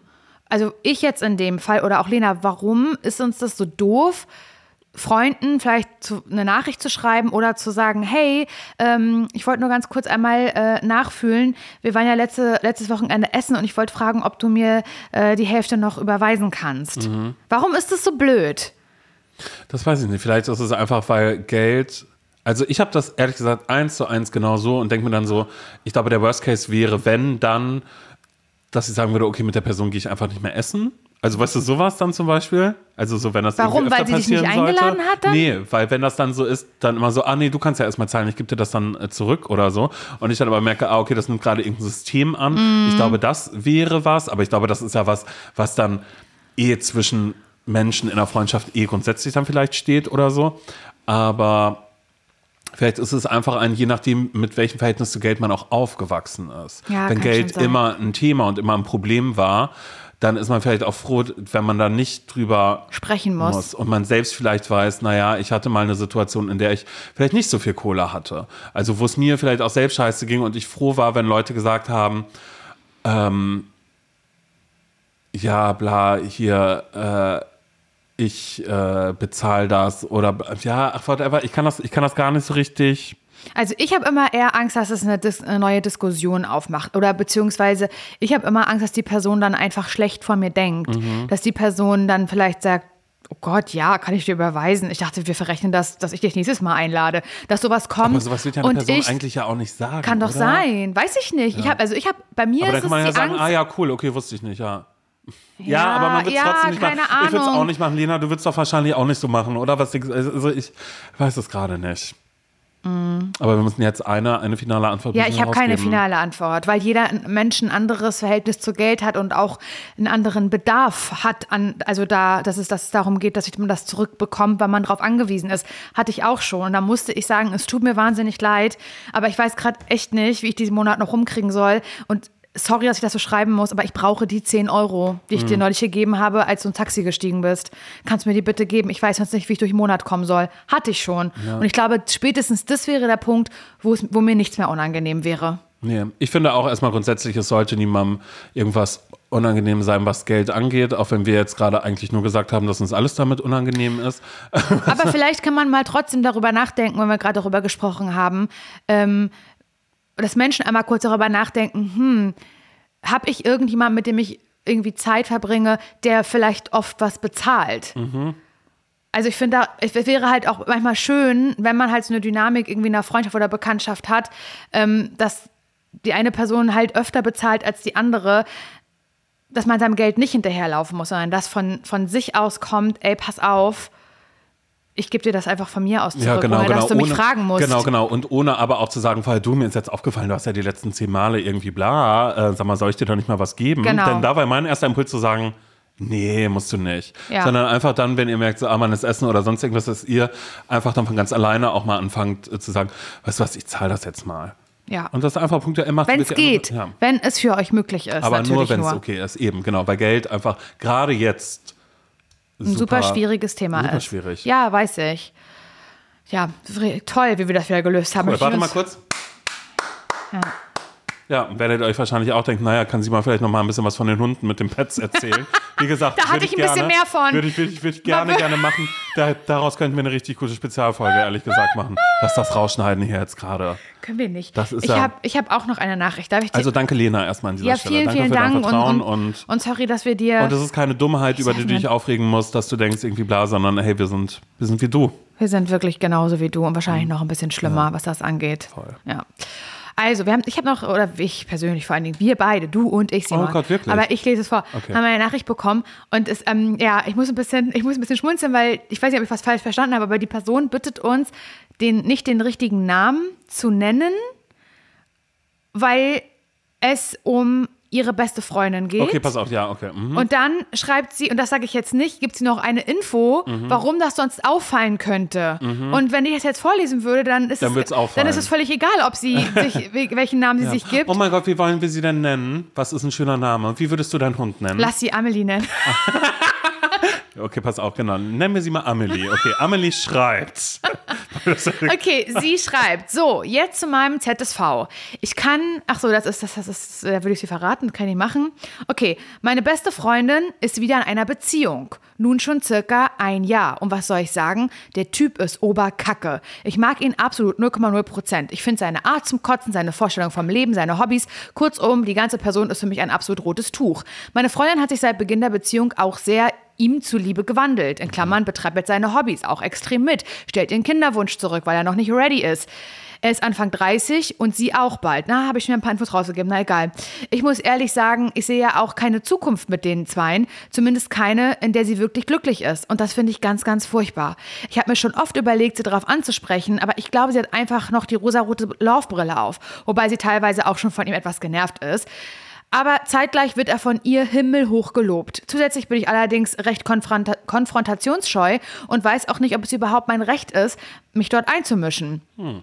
also ich jetzt in dem Fall oder auch Lena, warum ist uns das so doof, Freunden vielleicht zu, eine Nachricht zu schreiben oder zu sagen, hey, ähm, ich wollte nur ganz kurz einmal äh, nachfühlen. Wir waren ja letzte, letztes Wochenende essen und ich wollte fragen, ob du mir äh, die Hälfte noch überweisen kannst. Mhm. Warum ist das so blöd? Das weiß ich nicht. Vielleicht ist es einfach, weil Geld. Also ich habe das ehrlich gesagt eins zu eins genau so und denke mir dann so, ich glaube, der Worst Case wäre, wenn dann, dass ich sagen würde, okay, mit der Person gehe ich einfach nicht mehr essen. Also weißt du, sowas dann zum Beispiel? Also so, wenn das Warum? Weil sie dich nicht eingeladen sollte. hat dann? Nee, weil wenn das dann so ist, dann immer so, ah nee, du kannst ja erstmal zahlen, ich gebe dir das dann äh, zurück oder so. Und ich dann aber merke, ah okay, das nimmt gerade irgendein System an. Mhm. Ich glaube, das wäre was, aber ich glaube, das ist ja was, was dann eh zwischen Menschen in der Freundschaft eh grundsätzlich dann vielleicht steht oder so. Aber Vielleicht ist es einfach ein, je nachdem, mit welchem Verhältnis zu Geld man auch aufgewachsen ist. Ja, Wenn Geld immer ein Thema und immer ein Problem war, dann ist man vielleicht auch froh, wenn man da nicht drüber Sprechen muss. Und man selbst vielleicht weiß, naja, ich hatte mal eine Situation, in der ich vielleicht nicht so viel Kohle hatte. Also wo es mir vielleicht auch selbst scheiße ging und ich froh war, wenn Leute gesagt haben, ähm, ja, bla, hier, äh, ich äh, bezahle das oder ja, ach, whatever, ich kann das, ich kann das gar nicht so richtig Also ich habe immer eher Angst, dass es eine, Dis eine neue Diskussion aufmacht. Oder beziehungsweise ich habe immer Angst, dass die Person dann einfach schlecht von mir denkt. Mhm. Dass die Person dann vielleicht sagt, oh Gott, ja, kann ich dir überweisen. Ich dachte, wir verrechnen das, dass ich dich nächstes Mal einlade. Dass sowas kommt. Aber sowas wird ja eine und Person ich, eigentlich ja auch nicht sagen. Kann doch oder? sein. Weiß ich nicht. Ich habe, also ich habe, bei mir Aber dann ist kann man ja die sagen, Angst. ah ja, cool, okay, wusste ich nicht, ja. Ja, Ja, aber man wird es ja, trotzdem nicht machen. Ich würde es auch Ahnung. nicht machen. Lena, du würdest doch wahrscheinlich auch nicht so machen, oder? Was du? Also ich weiß es gerade nicht. Aber wir müssen jetzt eine, eine finale Antwort Mm. Ja, ich habe keine finale Antwort, weil jeder Mensch ein anderes Verhältnis zu Geld hat und auch einen anderen Bedarf hat, an, also da, dass es, dass es darum geht, dass man das zurückbekommt, weil man darauf angewiesen ist. Hatte ich auch schon. Und da musste ich sagen, es tut mir wahnsinnig leid, aber ich weiß gerade echt nicht, wie ich diesen Monat noch rumkriegen soll. Und sorry, dass ich das so schreiben muss, aber ich brauche die 10 Euro, die ich Mhm. dir neulich gegeben habe, als du ins Taxi gestiegen bist. Kannst du mir die bitte geben? Ich weiß sonst nicht, wie ich durch den Monat kommen soll. Hatte ich schon. Und ich glaube, spätestens das wäre der Punkt, wo, es, wo mir nichts mehr unangenehm wäre. Nee, ich finde auch erstmal grundsätzlich, es sollte niemandem irgendwas unangenehm sein, was Geld angeht, auch wenn wir jetzt gerade eigentlich nur gesagt haben, dass uns alles damit unangenehm ist. Aber vielleicht kann man mal trotzdem darüber nachdenken, wenn wir gerade darüber gesprochen haben, ähm, dass Menschen einmal kurz darüber nachdenken, hm, habe ich irgendjemanden, mit dem ich irgendwie Zeit verbringe, der vielleicht oft was bezahlt? Also ich finde, es wäre halt auch manchmal schön, wenn man halt so eine Dynamik irgendwie in einer Freundschaft oder Bekanntschaft hat, ähm, dass die eine Person halt öfter bezahlt als die andere, dass man seinem Geld nicht hinterherlaufen muss, sondern dass von, von sich aus kommt, ey, pass auf, ich gebe dir das einfach von mir aus zurück, Ja, genau, ohne genau. dass du mich ohne, fragen musst. Genau, genau. Und ohne aber auch zu sagen, weil du mir ist jetzt aufgefallen, du hast ja die letzten zehn Male irgendwie bla, äh, sag mal, soll ich dir da nicht mal was geben? Genau. Denn da war mein erster Impuls zu sagen, nee, musst du nicht. Ja. Sondern einfach dann, wenn ihr merkt, so, ah, man ist Essen oder sonst irgendwas, dass ihr einfach dann von ganz alleine auch mal anfangt äh, zu sagen, weißt du was, ich zahle das jetzt mal. Ja. Und das einfach Punkte macht Wenn es geht, Ja. wenn es für euch möglich ist. Aber nur, wenn es okay ist, eben, genau. Bei Geld einfach gerade jetzt Ein super, schwieriges Thema super ist. schwierig. Ja, weiß ich. Ja, toll, wie wir das wieder gelöst haben. Cool, warte mal kurz. Ja. Ja, werdet ihr euch wahrscheinlich auch denken, naja, kann sie mal vielleicht noch mal ein bisschen was von den Hunden mit den Pets erzählen. Wie gesagt, [laughs] Da hatte ich ein bisschen gerne, mehr von. Würde ich, würde ich, würde ich gerne, gerne machen. Da, daraus könnten wir eine richtig gute Spezialfolge, ehrlich gesagt, machen. Dass das Rausschneiden hier jetzt gerade. Können wir nicht. Das ist ich ja- habe ich hab auch noch eine Nachricht. Darf ich dir? Also danke, Lena, erstmal an dieser ja, Stelle. vielen, danke vielen für dein Dank. Vertrauen und, und, und, und sorry, dass wir dir. und es ist keine Dummheit, über die du dich aufregen musst, dass du denkst, irgendwie bla, sondern hey, wir sind, wir sind wie du. Wir sind wirklich genauso wie du und wahrscheinlich noch ein bisschen schlimmer, was das angeht. Mhm. Voll. Ja. Also, wir haben, ich habe noch, oder ich persönlich vor allen Dingen, wir beide, du und ich, Simon. Oh Gott, wirklich? Aber ich lese es vor. Okay. Haben wir eine Nachricht bekommen und es, ähm, ja, ich muss ein bisschen, ich muss ein bisschen schmunzeln, weil ich weiß nicht, ob ich was falsch verstanden habe, aber die Person bittet uns, den, nicht den richtigen Namen zu nennen, weil es um ihre beste Freundin geht. Okay, pass auf, ja, okay. Mhm. Und dann schreibt sie, und das sage ich jetzt nicht, gibt sie noch eine Info, Mhm. warum das sonst auffallen könnte. Und wenn ich das jetzt vorlesen würde, dann ist, Dann es, dann ist es völlig egal, ob sie [laughs] sich, welchen Namen sie sich gibt. Oh mein Gott, wie wollen wir sie denn nennen? Was ist ein schöner Name? Wie würdest du deinen Hund nennen? Lass sie Amelie nennen. [laughs] Okay, pass auf, genau. Nennen wir sie mal Amelie. Okay, Amelie schreibt. [laughs] [laughs] Okay, sie schreibt, so, jetzt zu meinem ZSV. Ich kann, ach so, das ist, das, das ist, da würde ich sie verraten, kann ich machen. Okay, meine beste Freundin ist wieder in einer Beziehung. Nun schon circa ein Jahr. Und was soll ich sagen? Der Typ ist Oberkacke. Ich mag ihn absolut 0,0 Prozent. Ich finde seine Art zum Kotzen, seine Vorstellung vom Leben, seine Hobbys. Kurzum, die ganze Person ist für mich ein absolut rotes Tuch. Meine Freundin hat sich seit Beginn der Beziehung auch sehr ihm zuliebe gewandelt. In Klammern betreibt jetzt seine Hobbys auch extrem mit, stellt den Kinderwunsch zurück, weil er noch nicht ready ist. Er ist Anfang 30 und sie auch bald. Na, habe ich mir ein paar Infos rausgegeben, na egal. Ich muss ehrlich sagen, ich sehe ja auch keine Zukunft mit den Zweien. Zumindest keine, in der sie wirklich glücklich ist. Und das finde ich ganz, ganz furchtbar. Ich habe mir schon oft überlegt, sie darauf anzusprechen, aber ich glaube, sie hat einfach noch die rosarote Laufbrille auf. Wobei sie teilweise auch schon von ihm etwas genervt ist. Aber zeitgleich wird er von ihr himmelhoch gelobt. Zusätzlich bin ich allerdings recht konfronta konfrontationsscheu und weiß auch nicht, ob es überhaupt mein Recht ist, mich dort einzumischen. Hm,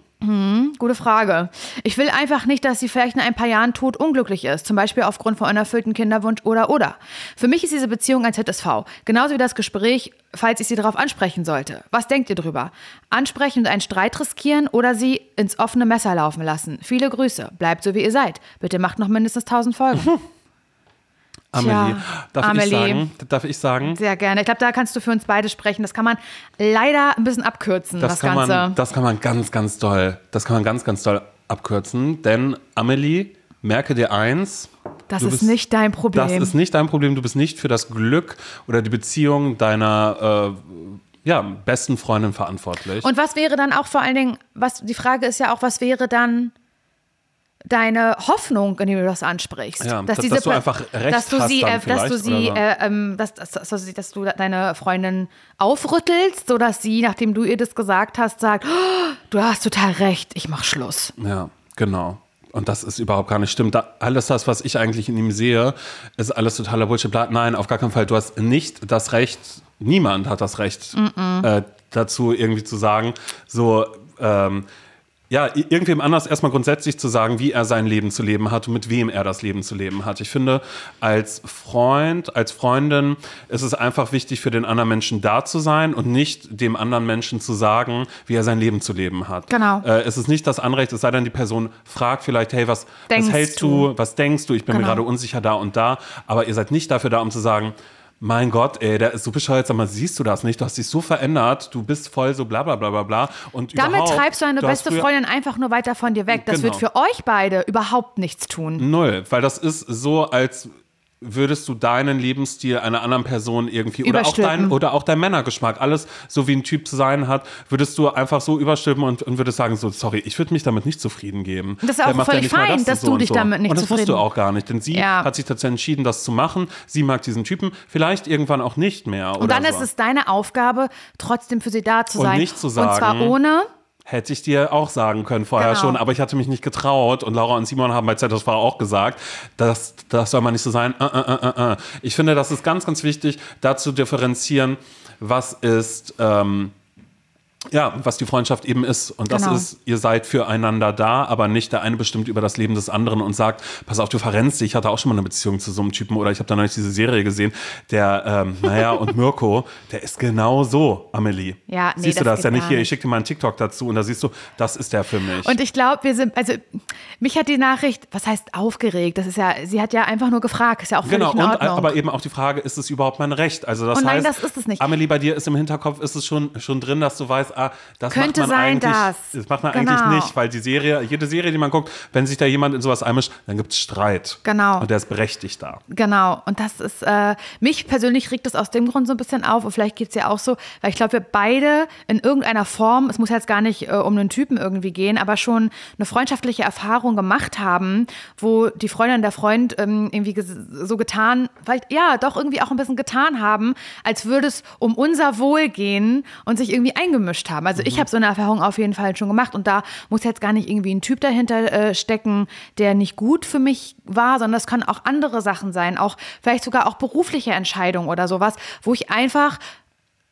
gute Frage. Ich will einfach nicht, dass sie vielleicht in ein paar Jahren tot unglücklich ist, zum Beispiel aufgrund von unerfüllten Kinderwunsch oder oder. Für mich ist diese Beziehung ein ZSV, genauso wie das Gespräch, falls ich sie darauf ansprechen sollte. Was denkt ihr drüber? Ansprechen und einen Streit riskieren oder sie ins offene Messer laufen lassen? Viele Grüße. Bleibt so wie ihr seid. Bitte macht noch mindestens 1000 Folgen. [laughs] Amelie. Tja, darf Amelie. ich sagen? Darf ich sagen? Sehr gerne. Ich glaube, da kannst du für uns beide sprechen. Das kann man leider ein bisschen abkürzen, das, Das kann, Ganze. man, das kann man ganz, ganz doll. Das kann man ganz, ganz doll abkürzen. Denn Amelie, merke dir eins. das du ist bist- nicht dein Problem. Das ist nicht dein Problem. Du bist nicht für das Glück oder die Beziehung deiner äh, ja, besten Freundin verantwortlich. Und was wäre dann auch vor allen Dingen, was die Frage ist ja auch, was wäre dann deine Hoffnung, indem du das ansprichst? Ja, dass- dass du einfach recht dass du hast sie, äh, dass du sie, so. äh, ähm, dass, dass, dass, dass, dass du deine Freundin aufrüttelst, sodass sie, nachdem du ihr das gesagt hast, sagt, oh, du hast total recht, ich mach Schluss. Ja, genau. Und das ist überhaupt gar nicht stimmt. Da, alles das, was ich eigentlich in ihm sehe, ist alles totaler Bullshit. Nein, auf gar keinen Fall. Du hast nicht das Recht, niemand hat das Recht äh, dazu, irgendwie zu sagen, so, ähm, ja, irgendwem anders erstmal grundsätzlich zu sagen, wie er sein Leben zu leben hat und mit wem er das Leben zu leben hat. Ich finde, als Freund, als Freundin ist es einfach wichtig für den anderen Menschen da zu sein und nicht dem anderen Menschen zu sagen, wie er sein Leben zu leben hat. Genau. Äh, es ist nicht das Anrecht, es sei denn, die Person fragt vielleicht, hey, was, was hältst du? was denkst du, ich bin mir Genau. gerade unsicher da und da, aber ihr seid nicht dafür da, um zu sagen, mein Gott, ey, der ist so bescheuert, sag mal, siehst du das nicht? Du hast dich so verändert, du bist voll so bla bla bla bla bla. Und Damit treibst du deine beste Freundin einfach nur weiter von dir weg. Das Genau. wird für euch beide überhaupt nichts tun. Null, weil das ist so, als würdest du deinen Lebensstil einer anderen Person irgendwie oder auch, dein, oder auch dein Männergeschmack, alles so wie ein Typ zu sein hat, würdest du einfach so überstülpen und, und würdest sagen, so, sorry, ich würde mich damit nicht zufrieden geben. Das ist auch völlig mal fein, und dass so du dich so. damit nicht Und das musst du zufrieden- auch gar nicht, denn sie Ja. hat sich dazu entschieden, das zu machen. Sie mag diesen Typen, vielleicht irgendwann auch nicht mehr. Und dann ist es deine Aufgabe, trotzdem für sie da zu Und sein. nicht zu Und zwar sagen, ohne. Hätte ich dir auch sagen können vorher Genau. schon, aber ich hatte mich nicht getraut und Laura und Simon haben bei ZSV auch gesagt, das, das soll man nicht so sein. Äh, äh, äh, äh, äh. Ich finde, das ist ganz, ganz wichtig, da zu differenzieren, was ist, ähm, ja, was die Freundschaft eben ist. Und das Genau. ist, ihr seid füreinander da, aber nicht der eine bestimmt über das Leben des anderen und sagt, pass auf, du verrennst dich. Ich hatte auch schon mal eine Beziehung zu so einem Typen oder ich habe da neulich diese Serie gesehen, der, ähm, [laughs] naja, und Mirko, der ist genau so, Amelie. Ja, nee, Siehst du das das ja nicht hier? Ich schicke dir mal einen TikTok dazu und da siehst du, das ist der für mich. Und ich glaube, wir sind, also mich hat die Nachricht, was heißt aufgeregt? Das ist ja, sie hat ja einfach nur gefragt, ist ja auch völlig Genau, in und, Ordnung. aber eben auch die Frage, ist es überhaupt mein Recht? Also das Oh nein, heißt, das ist es nicht. Amelie, bei dir ist im Hinterkopf, ist es schon, schon drin, dass du weißt, ah, das Könnte macht man sein, eigentlich, dass. das macht man Genau. eigentlich nicht, weil die Serie, jede Serie, die man guckt, wenn sich da jemand in sowas einmischt, dann gibt es Streit. Genau. Und der ist berechtigt da. Genau, und das ist, äh, mich persönlich regt das aus dem Grund so ein bisschen auf und vielleicht geht es ja auch so, weil ich glaube, wir beide in irgendeiner Form, es muss jetzt gar nicht äh, um einen Typen irgendwie gehen, aber schon eine freundschaftliche Erfahrung gemacht haben, wo die Freundin, der Freund ähm, irgendwie so getan, vielleicht ja, doch irgendwie auch ein bisschen getan haben, als würde es um unser Wohl gehen und sich irgendwie eingemischt haben. Also ich habe so eine Erfahrung auf jeden Fall schon gemacht und da muss jetzt gar nicht irgendwie ein Typ dahinter äh, stecken, der nicht gut für mich war, sondern das können auch andere Sachen sein, auch vielleicht sogar auch berufliche Entscheidungen oder sowas, wo ich einfach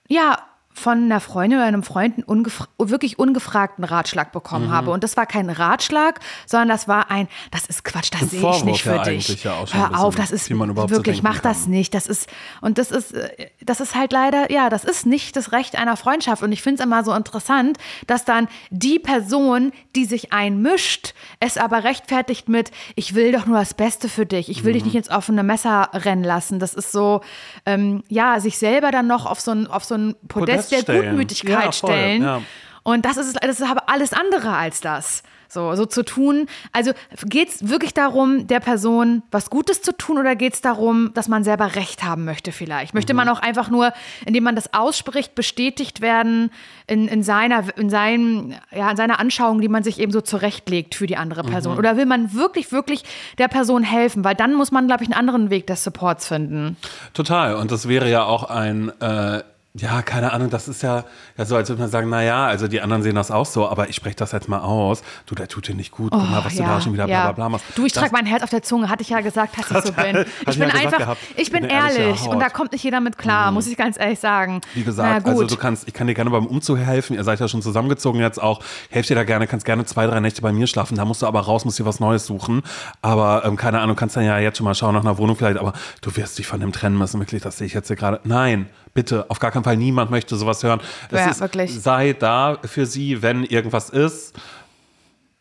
ja von einer Freundin oder einem Freund einen ungefra wirklich ungefragten Ratschlag bekommen Mhm. habe. Und das war kein Ratschlag, sondern das war ein, das ist Quatsch, das Ein sehe ich nicht für ja dich. ja Hör auf, das ist so wirklich, mach das nicht. Das ist, und das ist, das ist halt leider, ja, das ist nicht das Recht einer Freundschaft. Und ich finde es immer so interessant, dass dann die Person, die sich einmischt, es aber rechtfertigt mit, ich will doch nur das Beste für dich. Ich will dich Mhm. nicht ins offene Messer rennen lassen. Das ist so, ähm, ja, sich selber dann noch auf so ein, auf so ein Podest, Podest der. Gutmütigkeit Ja, stellen. ja. Und das ist, das ist aber alles andere als das. So, so zu tun. Also geht es wirklich darum, der Person was Gutes zu tun oder geht es darum, dass man selber Recht haben möchte vielleicht? Möchte man auch einfach nur, indem man das ausspricht, bestätigt werden in, in, seiner, in, seinen, ja, in seiner Anschauung, die man sich eben so zurechtlegt für die andere Person? Oder will man wirklich, wirklich der Person helfen? Weil dann muss man, glaube ich, einen anderen Weg des Supports finden. Total. Und das wäre ja auch ein, äh, ja, keine Ahnung, das ist ja, ja so, als würde man sagen, naja, also die anderen sehen das auch so, aber ich spreche das jetzt mal aus. Du, der tut dir nicht gut. Guck mal, was du da schon wieder bla bla bla machst. Du, ich trage mein Herz auf der Zunge, hatte ich ja gesagt, dass ich so bin. Ich ja bin gesagt einfach, gehabt. ich bin ehrlich und da kommt nicht jeder mit klar, muss ich ganz ehrlich sagen. Wie gesagt, also du kannst, ich kann dir gerne beim Umzug helfen. Ihr seid ja schon zusammengezogen jetzt auch. Helft dir da gerne, kannst gerne zwei, drei Nächte bei mir schlafen. Da musst du aber raus, musst dir was Neues suchen. Aber ähm, keine Ahnung, kannst dann ja jetzt schon mal schauen nach einer Wohnung vielleicht. Aber du wirst dich von dem trennen müssen. Wirklich, das sehe ich jetzt hier gerade. Nein, bitte, auf gar keinen Fall. Niemand möchte sowas hören. Es Ja, ist, wirklich. Sei da für sie, wenn irgendwas ist.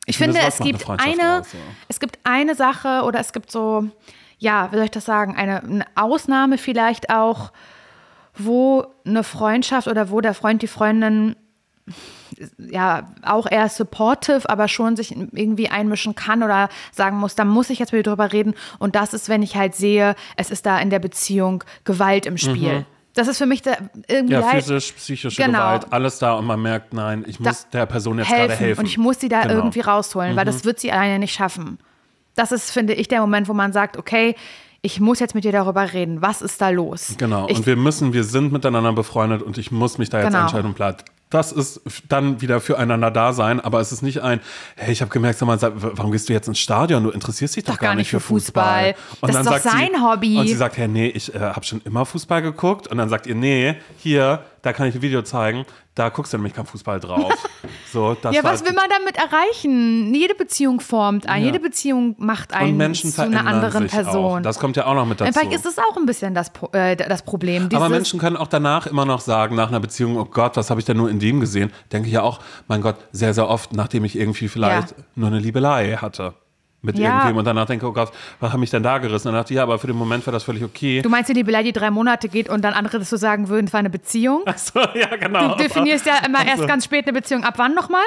Ich finde, finde, es eine gibt eine, aus, ja. es gibt eine Sache oder es gibt so, ja, wie soll ich das sagen, eine, eine Ausnahme vielleicht auch, wo eine Freundschaft oder wo der Freund die Freundin ja auch eher supportive, aber schon sich irgendwie einmischen kann oder sagen muss, da muss ich jetzt wieder drüber reden. Und das ist, wenn ich halt sehe, es ist da in der Beziehung Gewalt im Spiel. Mhm. Das ist für mich da irgendwie. Ja, physisch, psychische genau. Gewalt, alles da und man merkt, nein, ich muss da der Person jetzt helfen gerade helfen. Und ich muss sie da genau. irgendwie rausholen, mhm. weil das wird sie alleine nicht schaffen. Das ist, finde ich, der Moment, wo man sagt, okay, ich muss jetzt mit dir darüber reden. Was ist da los? Genau. Ich, und wir müssen, wir sind miteinander befreundet und ich muss mich da jetzt genau. entscheiden und bleibt das ist dann wieder füreinander da sein, aber es ist nicht ein, hey, ich habe gemerkt, sag mal, warum gehst du jetzt ins Stadion? Du interessierst dich doch, doch gar, nicht für Fußball. Fußball. Und das dann ist doch sein sie, Hobby. Und sie sagt, hey, nee, ich äh, habe schon immer Fußball geguckt. Und dann sagt ihr, nee, hier, da kann ich ein Video zeigen, da guckst du nämlich kein Fußball drauf. [laughs] So, ja, was will man damit erreichen? Jede Beziehung formt einen, ja. jede Beziehung macht einen Menschen zu einer anderen Person. Auch. Das kommt ja auch noch mit dazu. Vielleicht ist es auch ein bisschen das, äh, das Problem. Aber Menschen können auch danach immer noch sagen, nach einer Beziehung, oh Gott, was habe ich denn nur in dem gesehen? Denke ich ja auch, mein Gott, sehr, sehr oft, nachdem ich irgendwie vielleicht ja. nur eine Liebelei hatte mit ja. irgendwem und danach denke, oh Gott, was hat mich denn da gerissen? Und dann dachte ich, ja, aber für den Moment war das völlig okay. Du meinst, die Belei, die drei Monate geht und dann andere das so sagen würden, es war eine Beziehung? Ach so, ja, genau. Du definierst ja immer erst ganz spät eine Beziehung. Ab wann nochmal?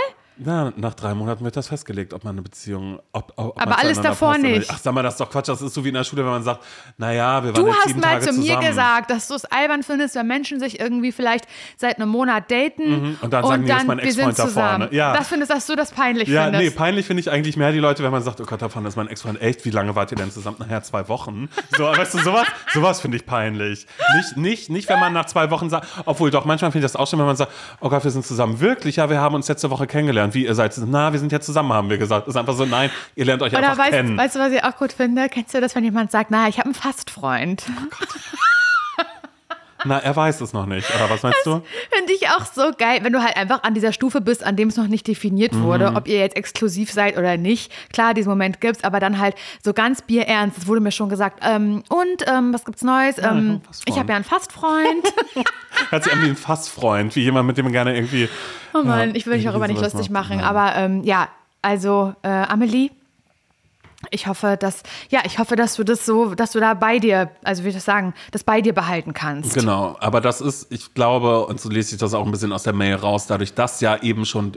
Na, nach drei Monaten wird das festgelegt, ob man eine Beziehung, ob, ob Aber alles davor nicht. nicht. Ach, sag mal, das ist doch Quatsch. Das ist so wie in der Schule, wenn man sagt, naja, wir waren du jetzt sieben Tage zusammen. Du hast mal zu mir gesagt, dass du es albern findest, wenn Menschen sich irgendwie vielleicht seit einem Monat daten mhm. und dann sagen, und nee, ist mein Ex-Freund da vorne. Ja. Das findest dass du das peinlich ja, findest. Ja, nee, peinlich finde ich eigentlich mehr die Leute, wenn man sagt, oh Gott, da vorne ist mein Ex-Freund. Echt, wie lange wart ihr denn zusammen? Nachher zwei Wochen. So, weißt du, sowas, sowas finde ich peinlich. Nicht, nicht, nicht, wenn man nach zwei Wochen sagt, obwohl doch, manchmal finde ich das auch schon, wenn man sagt, oh Gott, wir sind zusammen. Wirklich? Ja, wir haben uns letzte Woche kennengelernt. Wie, ihr seid, na, wir sind ja zusammen, haben wir gesagt. Das ist einfach so, nein, ihr lernt euch Oder einfach weißt, kennen. Weißt du, was ich auch gut finde? Kennst du das, wenn jemand sagt, na, ich habe einen Fastfreund? Oh Gott. [laughs] Na, er weiß es noch nicht. Oder was meinst das du? Finde ich auch so geil, wenn du halt einfach an dieser Stufe bist, an dem es noch nicht definiert wurde, mhm. ob ihr jetzt exklusiv seid oder nicht. Klar, diesen Moment gibt es, aber dann halt so ganz bierernst. Es wurde mir schon gesagt. Ähm, und ähm, was gibt's Neues? Ja, ähm, ich habe ja einen Fastfreund. [laughs] Hört sich an wie ein Fastfreund, wie jemand, mit dem man gerne irgendwie. Oh Mann, ja, ich will mich darüber nicht lustig machen. Nein. Aber ähm, ja, also äh, Amelie, ich hoffe, dass, ja, ich hoffe, dass du das so, dass du da bei dir, also wie ich das sagen, das bei dir behalten kannst. Genau, aber das ist, ich glaube, und so lese ich das auch ein bisschen aus der Mail raus, dadurch, dass ja eben schon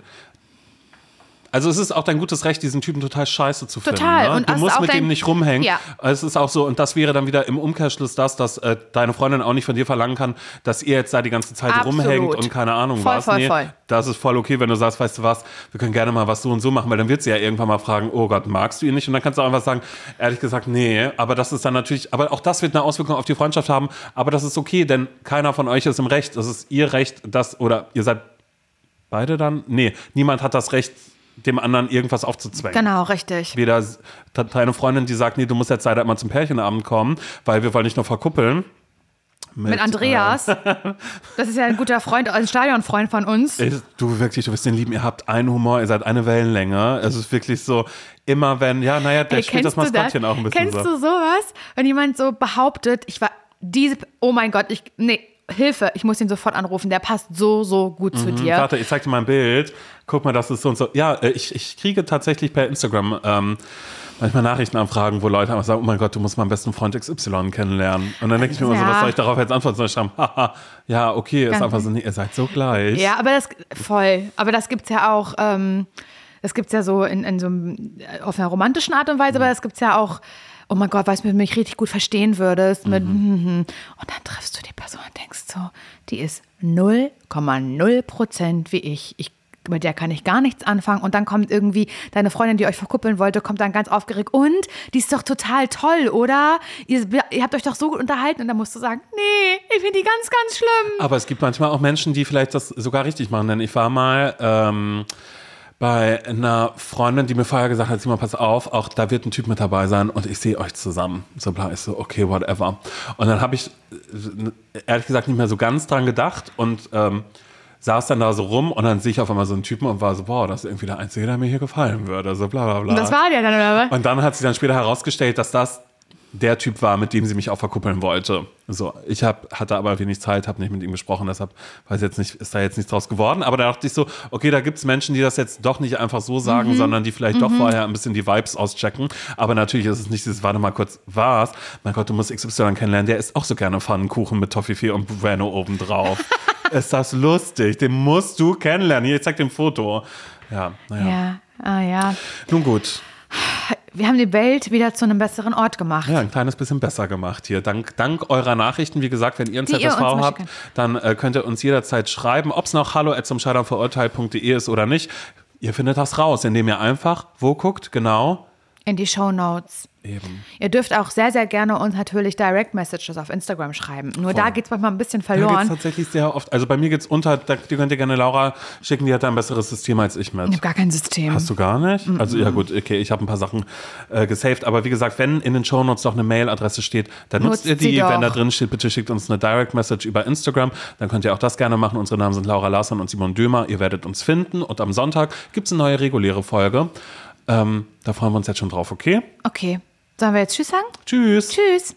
also es ist auch dein gutes Recht, diesen Typen total scheiße zu finden. Total. Ne? Und du musst mit dem nicht rumhängen. Ja. Es ist auch so, und das wäre dann wieder im Umkehrschluss das, dass äh, deine Freundin auch nicht von dir verlangen kann, dass ihr jetzt da die ganze Zeit Absolut. rumhängt und keine Ahnung voll, was. Voll, nee, voll. Das ist voll okay, wenn du sagst, weißt du was, wir können gerne mal was so und so machen, weil dann wird sie ja irgendwann mal fragen, oh Gott, magst du ihn nicht? Und dann kannst du auch einfach sagen, ehrlich gesagt, nee. Aber das ist dann natürlich, aber auch das wird eine Auswirkung auf die Freundschaft haben. Aber das ist okay, denn keiner von euch ist im Recht. Das ist ihr Recht, das, oder ihr seid beide dann? Nee, niemand hat das Recht, dem anderen irgendwas aufzuzwängen. Genau, richtig. Weder deine Freundin, die sagt, nee, du musst jetzt leider immer zum Pärchenabend kommen, weil wir wollen nicht nur verkuppeln. Mit, mit Andreas. Äh, [laughs] das ist ja ein guter Freund, ein Stadionfreund von uns. Du wirklich, du wirst den lieben. Ihr habt einen Humor, ihr seid eine Wellenlänge. Es ist wirklich so, immer wenn, ja, naja, der Ey, spielt das Maskottchen das? auch ein bisschen Kennst so. du sowas? Wenn jemand so behauptet, ich war diese, oh mein Gott, ich, nee, Hilfe, ich muss ihn sofort anrufen, der passt so, so gut mhm, zu dir. Warte, ich zeig dir mal ein Bild. Guck mal, das ist so und so. Ja, äh, ich, ich kriege tatsächlich per Instagram ähm, manchmal Nachrichtenanfragen, wo Leute einfach sagen, oh mein Gott, du musst meinen besten Freund XY kennenlernen. Und dann denke ich mir immer so, was soll ich darauf jetzt antworten? Soll ich schreiben, [laughs] haha, ja, okay, ist einfach so, nee, ihr seid so gleich. Ja, aber das, voll. Aber das gibt es ja auch, ähm, das gibt es ja so in, in so auf einer romantischen Art und Weise, mhm. aber das gibt es ja auch oh mein Gott, weil du mich richtig gut verstehen würdest. Mit, mhm. Und dann triffst du die Person und denkst so, die ist 0,0 Prozent wie ich. ich mit der kann ich gar nichts anfangen. Und dann kommt irgendwie deine Freundin, die euch verkuppeln wollte, kommt dann ganz aufgeregt. Und die ist doch total toll, oder? Ihr, ihr habt euch doch so gut unterhalten. Und dann musst du sagen, nee, ich finde die ganz, ganz schlimm. Aber es gibt manchmal auch Menschen, die vielleicht das sogar richtig machen. Denn ich war mal. Ähm bei einer Freundin, die mir vorher gesagt hat, Simon, pass auf, auch da wird ein Typ mit dabei sein und ich sehe euch zusammen. So bla, ich so, okay, whatever. Und dann habe ich ehrlich gesagt nicht mehr so ganz dran gedacht und ähm, saß dann da so rum und dann sehe ich auf einmal so einen Typen und war so, boah, das ist irgendwie der Einzige, der mir hier gefallen würde. So bla bla bla. Und das war der dann, oder was? Und dann hat sich dann später herausgestellt, dass das der Typ war, mit dem sie mich auch verkuppeln wollte. So, ich hab, hatte aber wenig Zeit, habe nicht mit ihm gesprochen, deshalb weiß jetzt nicht, ist da jetzt nichts draus geworden. Aber da dachte ich so, okay, da gibt es Menschen, die das jetzt doch nicht einfach so sagen, Mhm. sondern die vielleicht doch vorher ein bisschen die Vibes auschecken. Aber natürlich ist es nicht dieses, warte mal kurz, was? Mein Gott, du musst XY kennenlernen, der isst auch so gerne Pfannkuchen mit Toffifee und Bueno obendrauf. [laughs] ist das lustig? Den musst du kennenlernen. Hier, ich zeig dir ein Foto. Ja, naja. Ja, ah ja. Nun gut. [sighs] Wir haben die Welt wieder zu einem besseren Ort gemacht. Ja, ein kleines bisschen besser gemacht hier. Dank, dank eurer Nachrichten, wie gesagt, wenn ihr ein ZSV habt, dann äh, könnt ihr uns jederzeit schreiben, ob es noch hallo zum ist oder nicht. Ihr findet das raus, indem ihr einfach, wo guckt, genau, In die Show Notes. eben. Ihr dürft auch sehr, sehr gerne uns natürlich Direct Messages auf Instagram schreiben. Nur da geht es manchmal ein bisschen Da geht es verloren. tatsächlich sehr oft, also bei mir geht es unter, da, die könnt ihr gerne Laura schicken, die hat da ein besseres System als ich mit. Ich habe gar kein System. Hast du gar nicht? Also ja gut, okay, ich habe ein paar Sachen äh, gesaved, aber wie gesagt, wenn in den Shownotes noch eine Mailadresse steht, dann nutzt Nutzt ihr die. Wenn da drin steht, bitte schickt uns eine Direct Message über Instagram, dann könnt ihr auch das gerne machen. Unsere Namen sind Laura Larsson und Simon Dömer. Ihr werdet uns finden und am Sonntag gibt es eine neue reguläre Folge. Ähm, da freuen wir uns jetzt schon drauf, okay? Okay. Sollen wir jetzt Tschüss sagen? Tschüss. Tschüss.